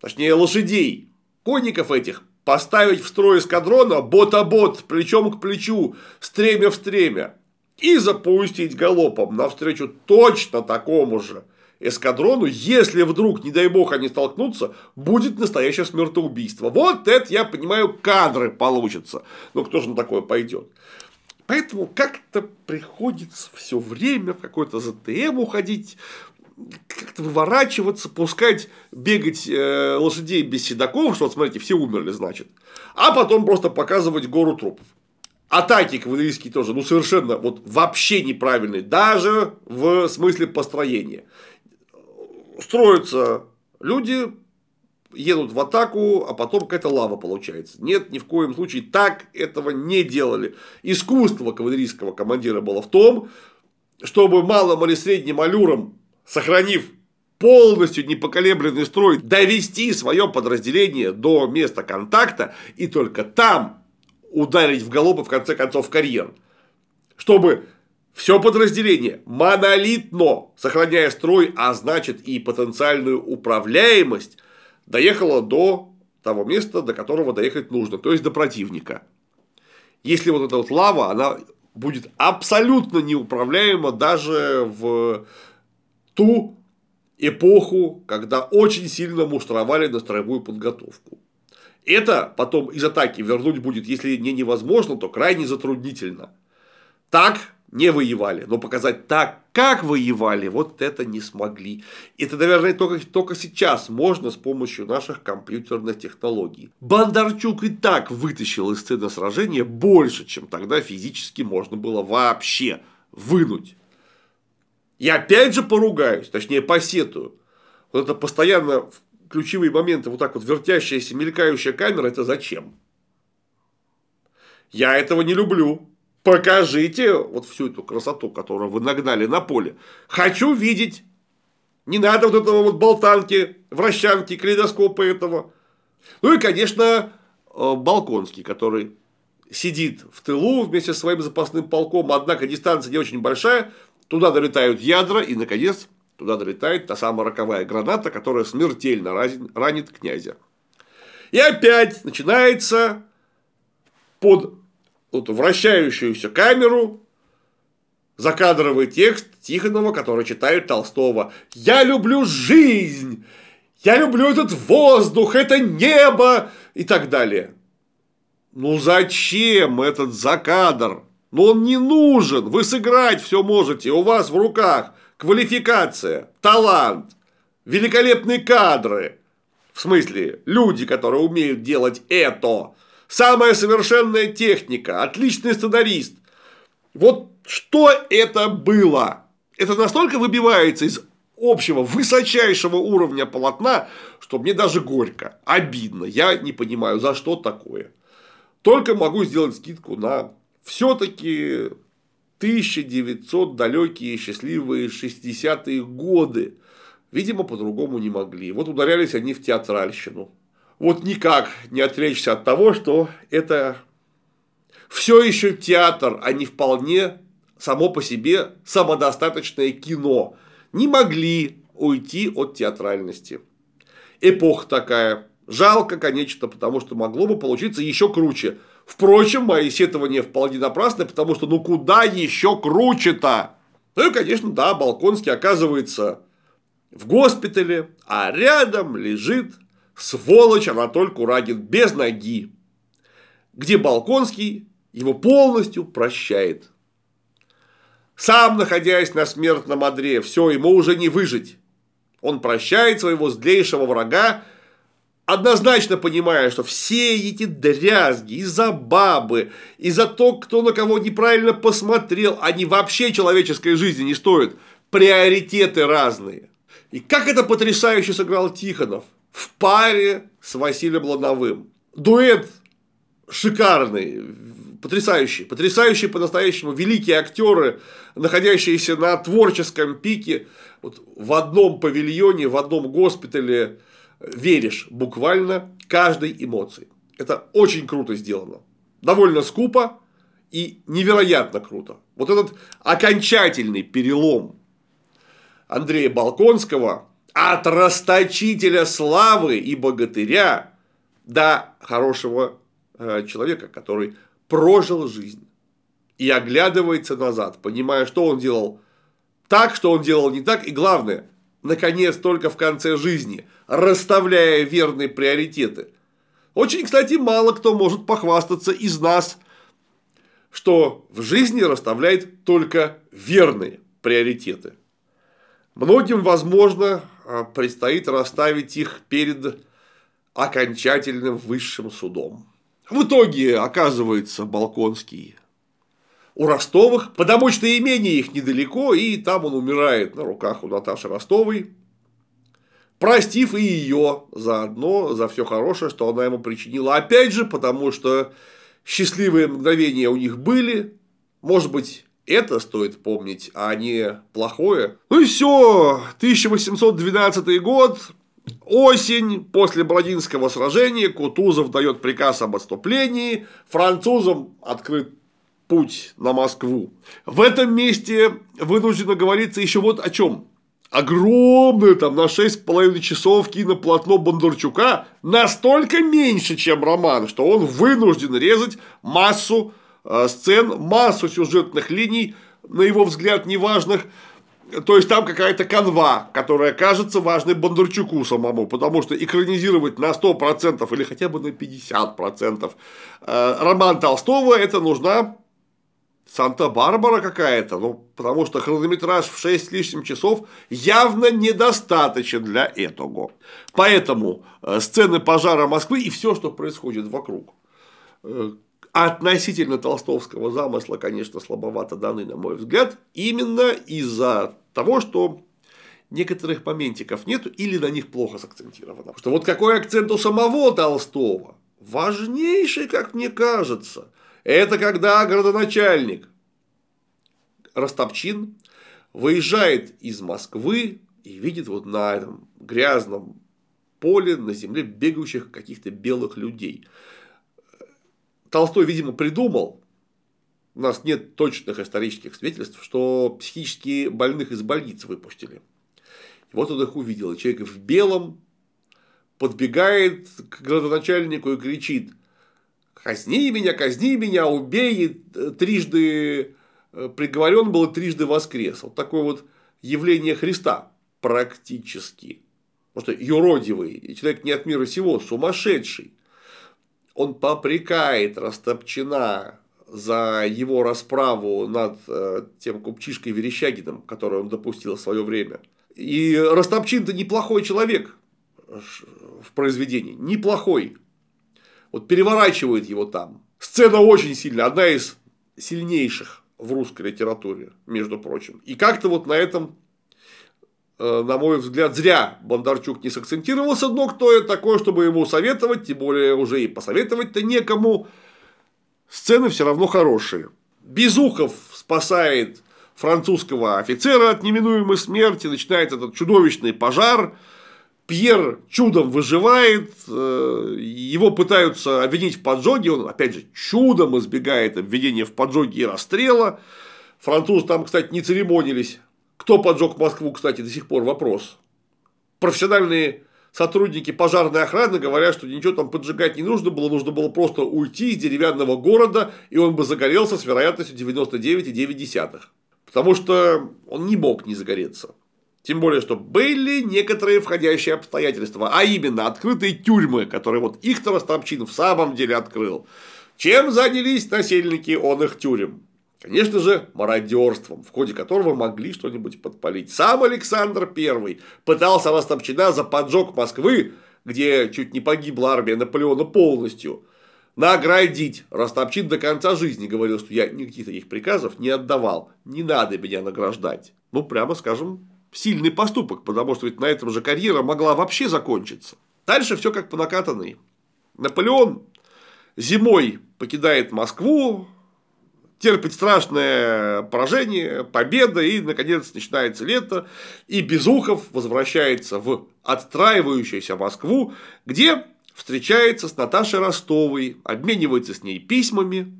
точнее лошадей, конников этих поставить в строй эскадрона бот-а-бот, плечом к плечу, стремя в стремя, и запустить галопом навстречу точно такому же эскадрону, если вдруг, не дай бог, они столкнутся, будет настоящее смертоубийство. Вот это, я понимаю, кадры получатся. Ну, кто же на такое пойдет? Поэтому как-то приходится все время в какой-то ЗТМ уходить, как-то выворачиваться, пускать бегать э, лошадей без седаков, что вот смотрите, все умерли, значит, а потом просто показывать гору трупов. Атаки кавалерийские тоже, ну, совершенно вот вообще неправильные, даже в смысле построения. Строятся люди, едут в атаку, а потом какая-то лава получается. Нет, ни в коем случае так этого не делали. Искусство кавалерийского командира было в том, чтобы малым или средним аллюром, сохранив полностью непоколебленный строй, довести свое подразделение до места контакта и только там ударить в голову, в конце концов, карьер. Чтобы все подразделение монолитно, сохраняя строй, а значит и потенциальную управляемость, доехало до того места, до которого доехать нужно, то есть до противника. Если вот эта вот лава, она будет абсолютно неуправляема даже в ту эпоху, когда очень сильно муштровали на строевую подготовку. Это потом из атаки вернуть будет, если не невозможно, то крайне затруднительно. Так не воевали, но показать так, как воевали, вот это не смогли. Это, наверное, только, только сейчас можно с помощью наших компьютерных технологий. Бондарчук и так вытащил из сцены сражения больше, чем тогда физически можно было вообще вынуть. И опять же поругаюсь, точнее посетую. Вот это постоянно ключевые моменты, вот так вот вертящаяся, мелькающая камера, это зачем? Я этого не люблю. Покажите вот всю эту красоту, которую вы нагнали на поле. Хочу видеть. Не надо вот этого вот болтанки, вращанки, калейдоскопа этого. Ну и, конечно, э, Балконский, который сидит в тылу вместе со своим запасным полком, однако дистанция не очень большая, туда долетают ядра, и, наконец, Туда долетает та самая роковая граната, которая смертельно ранит князя. И опять начинается под вот вращающуюся камеру закадровый текст Тихонова, который читает Толстого. «Я люблю жизнь! Я люблю этот воздух, это небо!» и так далее. Ну зачем этот закадр? Ну он не нужен, вы сыграть все можете, у вас в руках квалификация, талант, великолепные кадры. В смысле, люди, которые умеют делать это. Самая совершенная техника, отличный сценарист. Вот что это было? Это настолько выбивается из общего, высочайшего уровня полотна, что мне даже горько, обидно. Я не понимаю, за что такое. Только могу сделать скидку на все-таки 1900 далекие счастливые 60-е годы. Видимо, по-другому не могли. Вот ударялись они в театральщину. Вот никак не отречься от того, что это все еще театр, а не вполне само по себе самодостаточное кино. Не могли уйти от театральности. Эпоха такая. Жалко, конечно, потому что могло бы получиться еще круче. Впрочем, мои сетования вполне напрасны, потому что ну куда еще круче-то? Ну и, конечно, да, Балконский оказывается в госпитале, а рядом лежит сволочь Анатоль Курагин без ноги, где Балконский его полностью прощает. сам находясь на смертном одре, все, ему уже не выжить. Он прощает своего злейшего врага, однозначно понимая, что все эти дрязги из-за бабы, из-за то, кто на кого неправильно посмотрел, они вообще человеческой жизни не стоят. Приоритеты разные. И как это потрясающе сыграл Тихонов в паре с Василием Лановым. Дуэт шикарный, потрясающий, потрясающие по-настоящему великие актеры, находящиеся на творческом пике, вот в одном павильоне, в одном госпитале веришь буквально каждой эмоции. Это очень круто сделано. Довольно скупо и невероятно круто. Вот этот окончательный перелом Андрея Балконского от расточителя славы и богатыря до хорошего э, человека, который прожил жизнь и оглядывается назад, понимая, что он делал так, что он делал не так, и главное, наконец, только в конце жизни, расставляя верные приоритеты. Очень, кстати, мало кто может похвастаться из нас, что в жизни расставляет только верные приоритеты. Многим, возможно, предстоит расставить их перед окончательным высшим судом. В итоге оказывается Балконский у Ростовых, потому что имение их недалеко, и там он умирает на руках у Наташи Ростовой, простив и ее заодно за все хорошее, что она ему причинила. Опять же, потому что счастливые мгновения у них были, может быть, это стоит помнить, а не плохое. Ну и все, 1812 год, Осень, после Бородинского сражения, Кутузов дает приказ об отступлении, французам открыт путь на Москву. В этом месте вынуждено говориться еще вот о чем. Огромное там на 6,5 часов кинополотно Бондарчука настолько меньше, чем роман, что он вынужден резать массу э, сцен, массу сюжетных линий, на его взгляд, неважных, то есть там какая-то канва, которая кажется важной Бондарчуку самому, потому что экранизировать на 100% или хотя бы на 50% э, роман Толстого это нужна Санта-Барбара какая-то, ну, потому что хронометраж в 6 с лишним часов явно недостаточен для этого. Поэтому э, сцены пожара Москвы и все, что происходит вокруг, э, относительно толстовского замысла, конечно, слабовато даны, на мой взгляд, именно из-за того, что некоторых моментиков нету или на них плохо сакцентировано. Потому что вот какой акцент у самого Толстого, важнейший, как мне кажется, это когда городоначальник Ростопчин выезжает из Москвы и видит вот на этом грязном поле, на земле бегающих каких-то белых людей. Толстой, видимо, придумал, у нас нет точных исторических свидетельств, что психически больных из больниц выпустили. И вот он их увидел. Человек в белом подбегает к градоначальнику и кричит «Казни меня, казни меня, убей!» Трижды э, приговорен был и трижды воскрес. Вот такое вот явление Христа практически. Потому что юродивый, человек не от мира сего, сумасшедший он попрекает Растопчина за его расправу над э, тем купчишкой Верещагиным, который он допустил в свое время. И Растопчин-то неплохой человек в произведении, неплохой. Вот переворачивает его там. Сцена очень сильная, одна из сильнейших в русской литературе, между прочим. И как-то вот на этом Э, на мой взгляд, зря Бондарчук не сакцентировался, но кто это такой, чтобы ему советовать, тем более уже и посоветовать-то некому. Сцены все равно хорошие. Безухов спасает французского офицера от неминуемой смерти, начинается этот чудовищный пожар, Пьер чудом выживает, э, его пытаются обвинить в поджоге, он, опять же, чудом избегает обвинения в поджоге и расстрела. Французы там, кстати, не церемонились кто поджег Москву, кстати, до сих пор вопрос. Профессиональные сотрудники пожарной охраны говорят, что ничего там поджигать не нужно было, нужно было просто уйти из деревянного города, и он бы загорелся с вероятностью 99,9. Потому что он не мог не загореться. Тем более, что были некоторые входящие обстоятельства, а именно открытые тюрьмы, которые вот их Ростопчин в самом деле открыл. Чем занялись насельники он их тюрем? Конечно же, мародерством, в ходе которого могли что-нибудь подпалить. Сам Александр I пытался Ростовчина за поджог Москвы, где чуть не погибла армия Наполеона полностью, наградить. Ростовчин до конца жизни говорил, что я никаких таких приказов не отдавал. Не надо меня награждать. Ну, прямо скажем, сильный поступок, потому что ведь на этом же карьера могла вообще закончиться. Дальше все как по накатанной. Наполеон зимой покидает Москву, терпит страшное поражение, победа, и, наконец, начинается лето, и Безухов возвращается в отстраивающуюся Москву, где встречается с Наташей Ростовой, обменивается с ней письмами,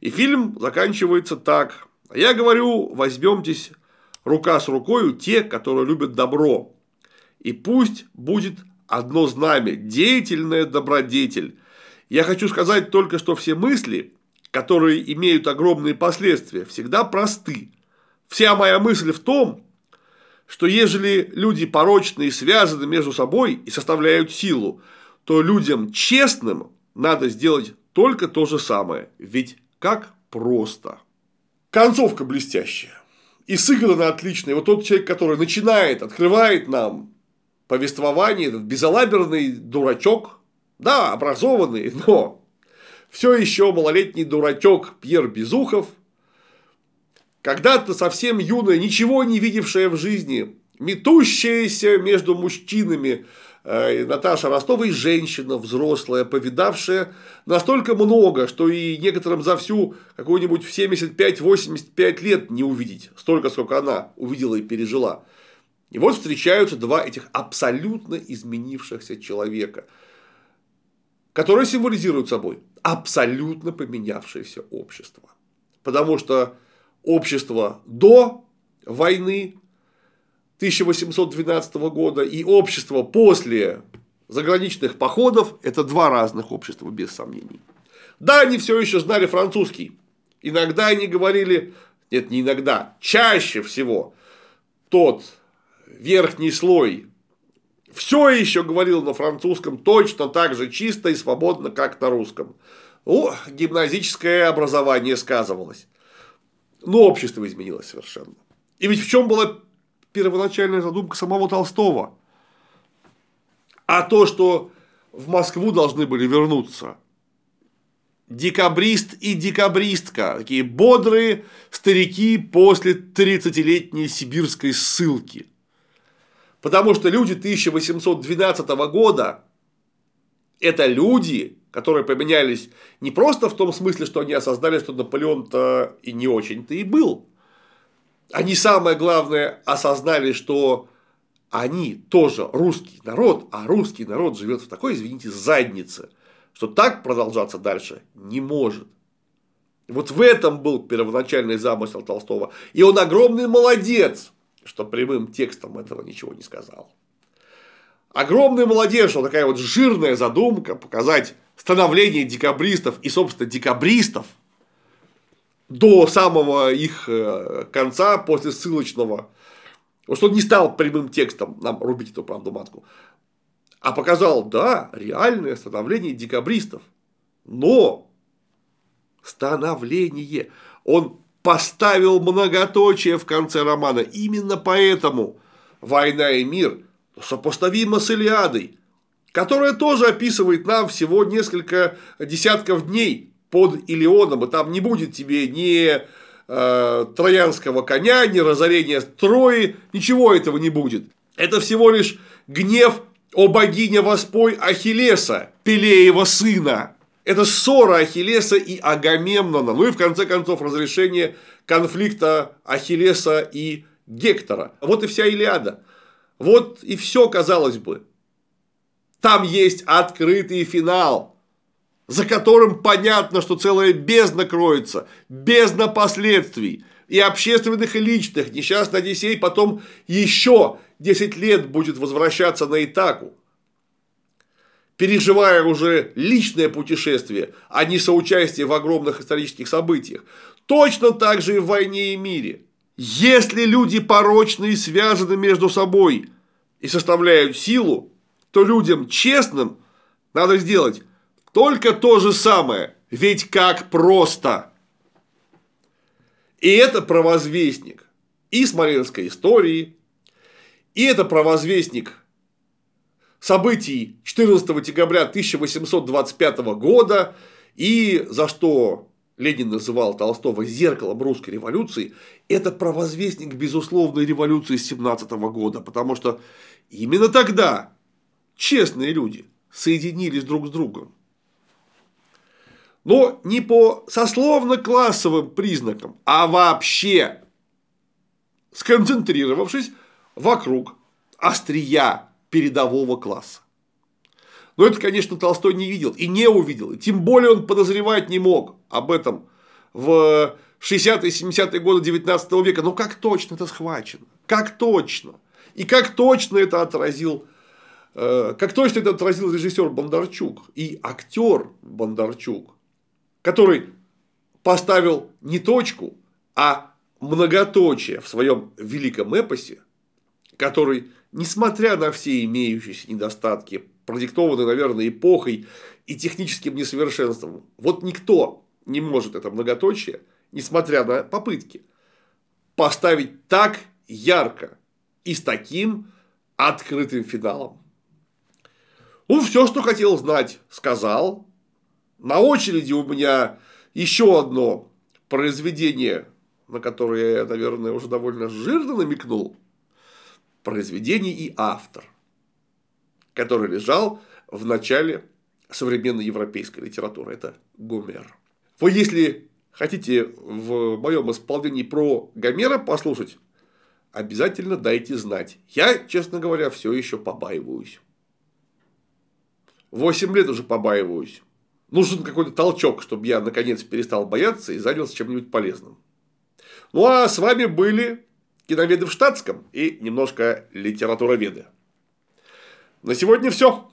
и фильм заканчивается так. Я говорю, возьмемтесь рука с рукой те, которые любят добро, и пусть будет одно знамя, деятельная добродетель. Я хочу сказать только, что все мысли, которые имеют огромные последствия, всегда просты. Вся моя мысль в том, что ежели люди порочные связаны между собой и составляют силу, то людям честным надо сделать только то же самое. Ведь как просто. Концовка блестящая. И сыграна отлично. И вот тот человек, который начинает, открывает нам повествование, этот безалаберный дурачок, да, образованный, <laughs> но все еще малолетний дурачок Пьер Безухов, когда-то совсем юная, ничего не видевшая в жизни, метущаяся между мужчинами, Наташа Ростова и женщина взрослая, повидавшая настолько много, что и некоторым за всю какую-нибудь в 75-85 лет не увидеть, столько, сколько она увидела и пережила. И вот встречаются два этих абсолютно изменившихся человека, которые символизируют собой абсолютно поменявшееся общество. Потому что общество до войны 1812 года и общество после заграничных походов – это два разных общества, без сомнений. Да, они все еще знали французский. Иногда они говорили, нет, не иногда, чаще всего тот верхний слой все еще говорил на французском точно так же чисто и свободно, как на русском. Ну, гимназическое образование сказывалось. Но общество изменилось совершенно. И ведь в чем была первоначальная задумка самого Толстого? А то, что в Москву должны были вернуться декабрист и декабристка, такие бодрые старики после 30-летней сибирской ссылки – Потому что люди 1812 года – это люди, которые поменялись не просто в том смысле, что они осознали, что Наполеон-то и не очень-то и был. Они, самое главное, осознали, что они тоже русский народ, а русский народ живет в такой, извините, заднице, что так продолжаться дальше не может. Вот в этом был первоначальный замысел Толстого. И он огромный молодец что прямым текстом этого ничего не сказал. Огромный молодец, что такая вот жирная задумка показать становление декабристов и, собственно, декабристов до самого их э, конца, после ссылочного, что он не стал прямым текстом нам рубить эту правду матку, а показал, да, реальное становление декабристов. Но становление. Он поставил многоточие в конце романа. Именно поэтому «Война и мир» сопоставима с «Илиадой», которая тоже описывает нам всего несколько десятков дней под Илионом, и там не будет тебе ни э, троянского коня, ни разорения Трои, ничего этого не будет. Это всего лишь гнев о богине Воспой Ахиллеса, Пелеева сына. Это ссора Ахиллеса и Агамемнона. Ну и в конце концов разрешение конфликта Ахиллеса и Гектора. Вот и вся Илиада. Вот и все, казалось бы. Там есть открытый финал, за которым понятно, что целая бездна кроется, бездна последствий и общественных, и личных. Несчастный Одиссей потом еще 10 лет будет возвращаться на Итаку переживая уже личное путешествие, а не соучастие в огромных исторических событиях. Точно так же и в войне и мире. Если люди порочные связаны между собой и составляют силу, то людям честным надо сделать только то же самое. Ведь как просто. И это провозвестник и смоленской истории, и это провозвестник событий 14 декабря 1825 года, и за что Ленин называл Толстого зеркалом русской революции, это провозвестник безусловной революции 17 года, потому что именно тогда честные люди соединились друг с другом. Но не по сословно-классовым признакам, а вообще сконцентрировавшись вокруг острия передового класса. Но это, конечно, Толстой не видел и не увидел. И тем более он подозревать не мог об этом в 60-е 70-е годы 19 века. Но как точно это схвачено? Как точно? И как точно это отразил э, как точно это отразил режиссер Бондарчук и актер Бондарчук, который поставил не точку, а многоточие в своем великом эпосе, который, несмотря на все имеющиеся недостатки, продиктованные, наверное, эпохой и техническим несовершенством, вот никто не может это многоточие, несмотря на попытки, поставить так ярко и с таким открытым финалом. Ну, все, что хотел знать, сказал. На очереди у меня еще одно произведение на которые я, наверное, уже довольно жирно намекнул, произведение и автор, который лежал в начале современной европейской литературы. Это Гомер. Вы, если хотите в моем исполнении про Гомера послушать, обязательно дайте знать. Я, честно говоря, все еще побаиваюсь. Восемь лет уже побаиваюсь. Нужен какой-то толчок, чтобы я наконец перестал бояться и занялся чем-нибудь полезным. Ну а с вами были киноведы в штатском и немножко литературоведы. На сегодня все.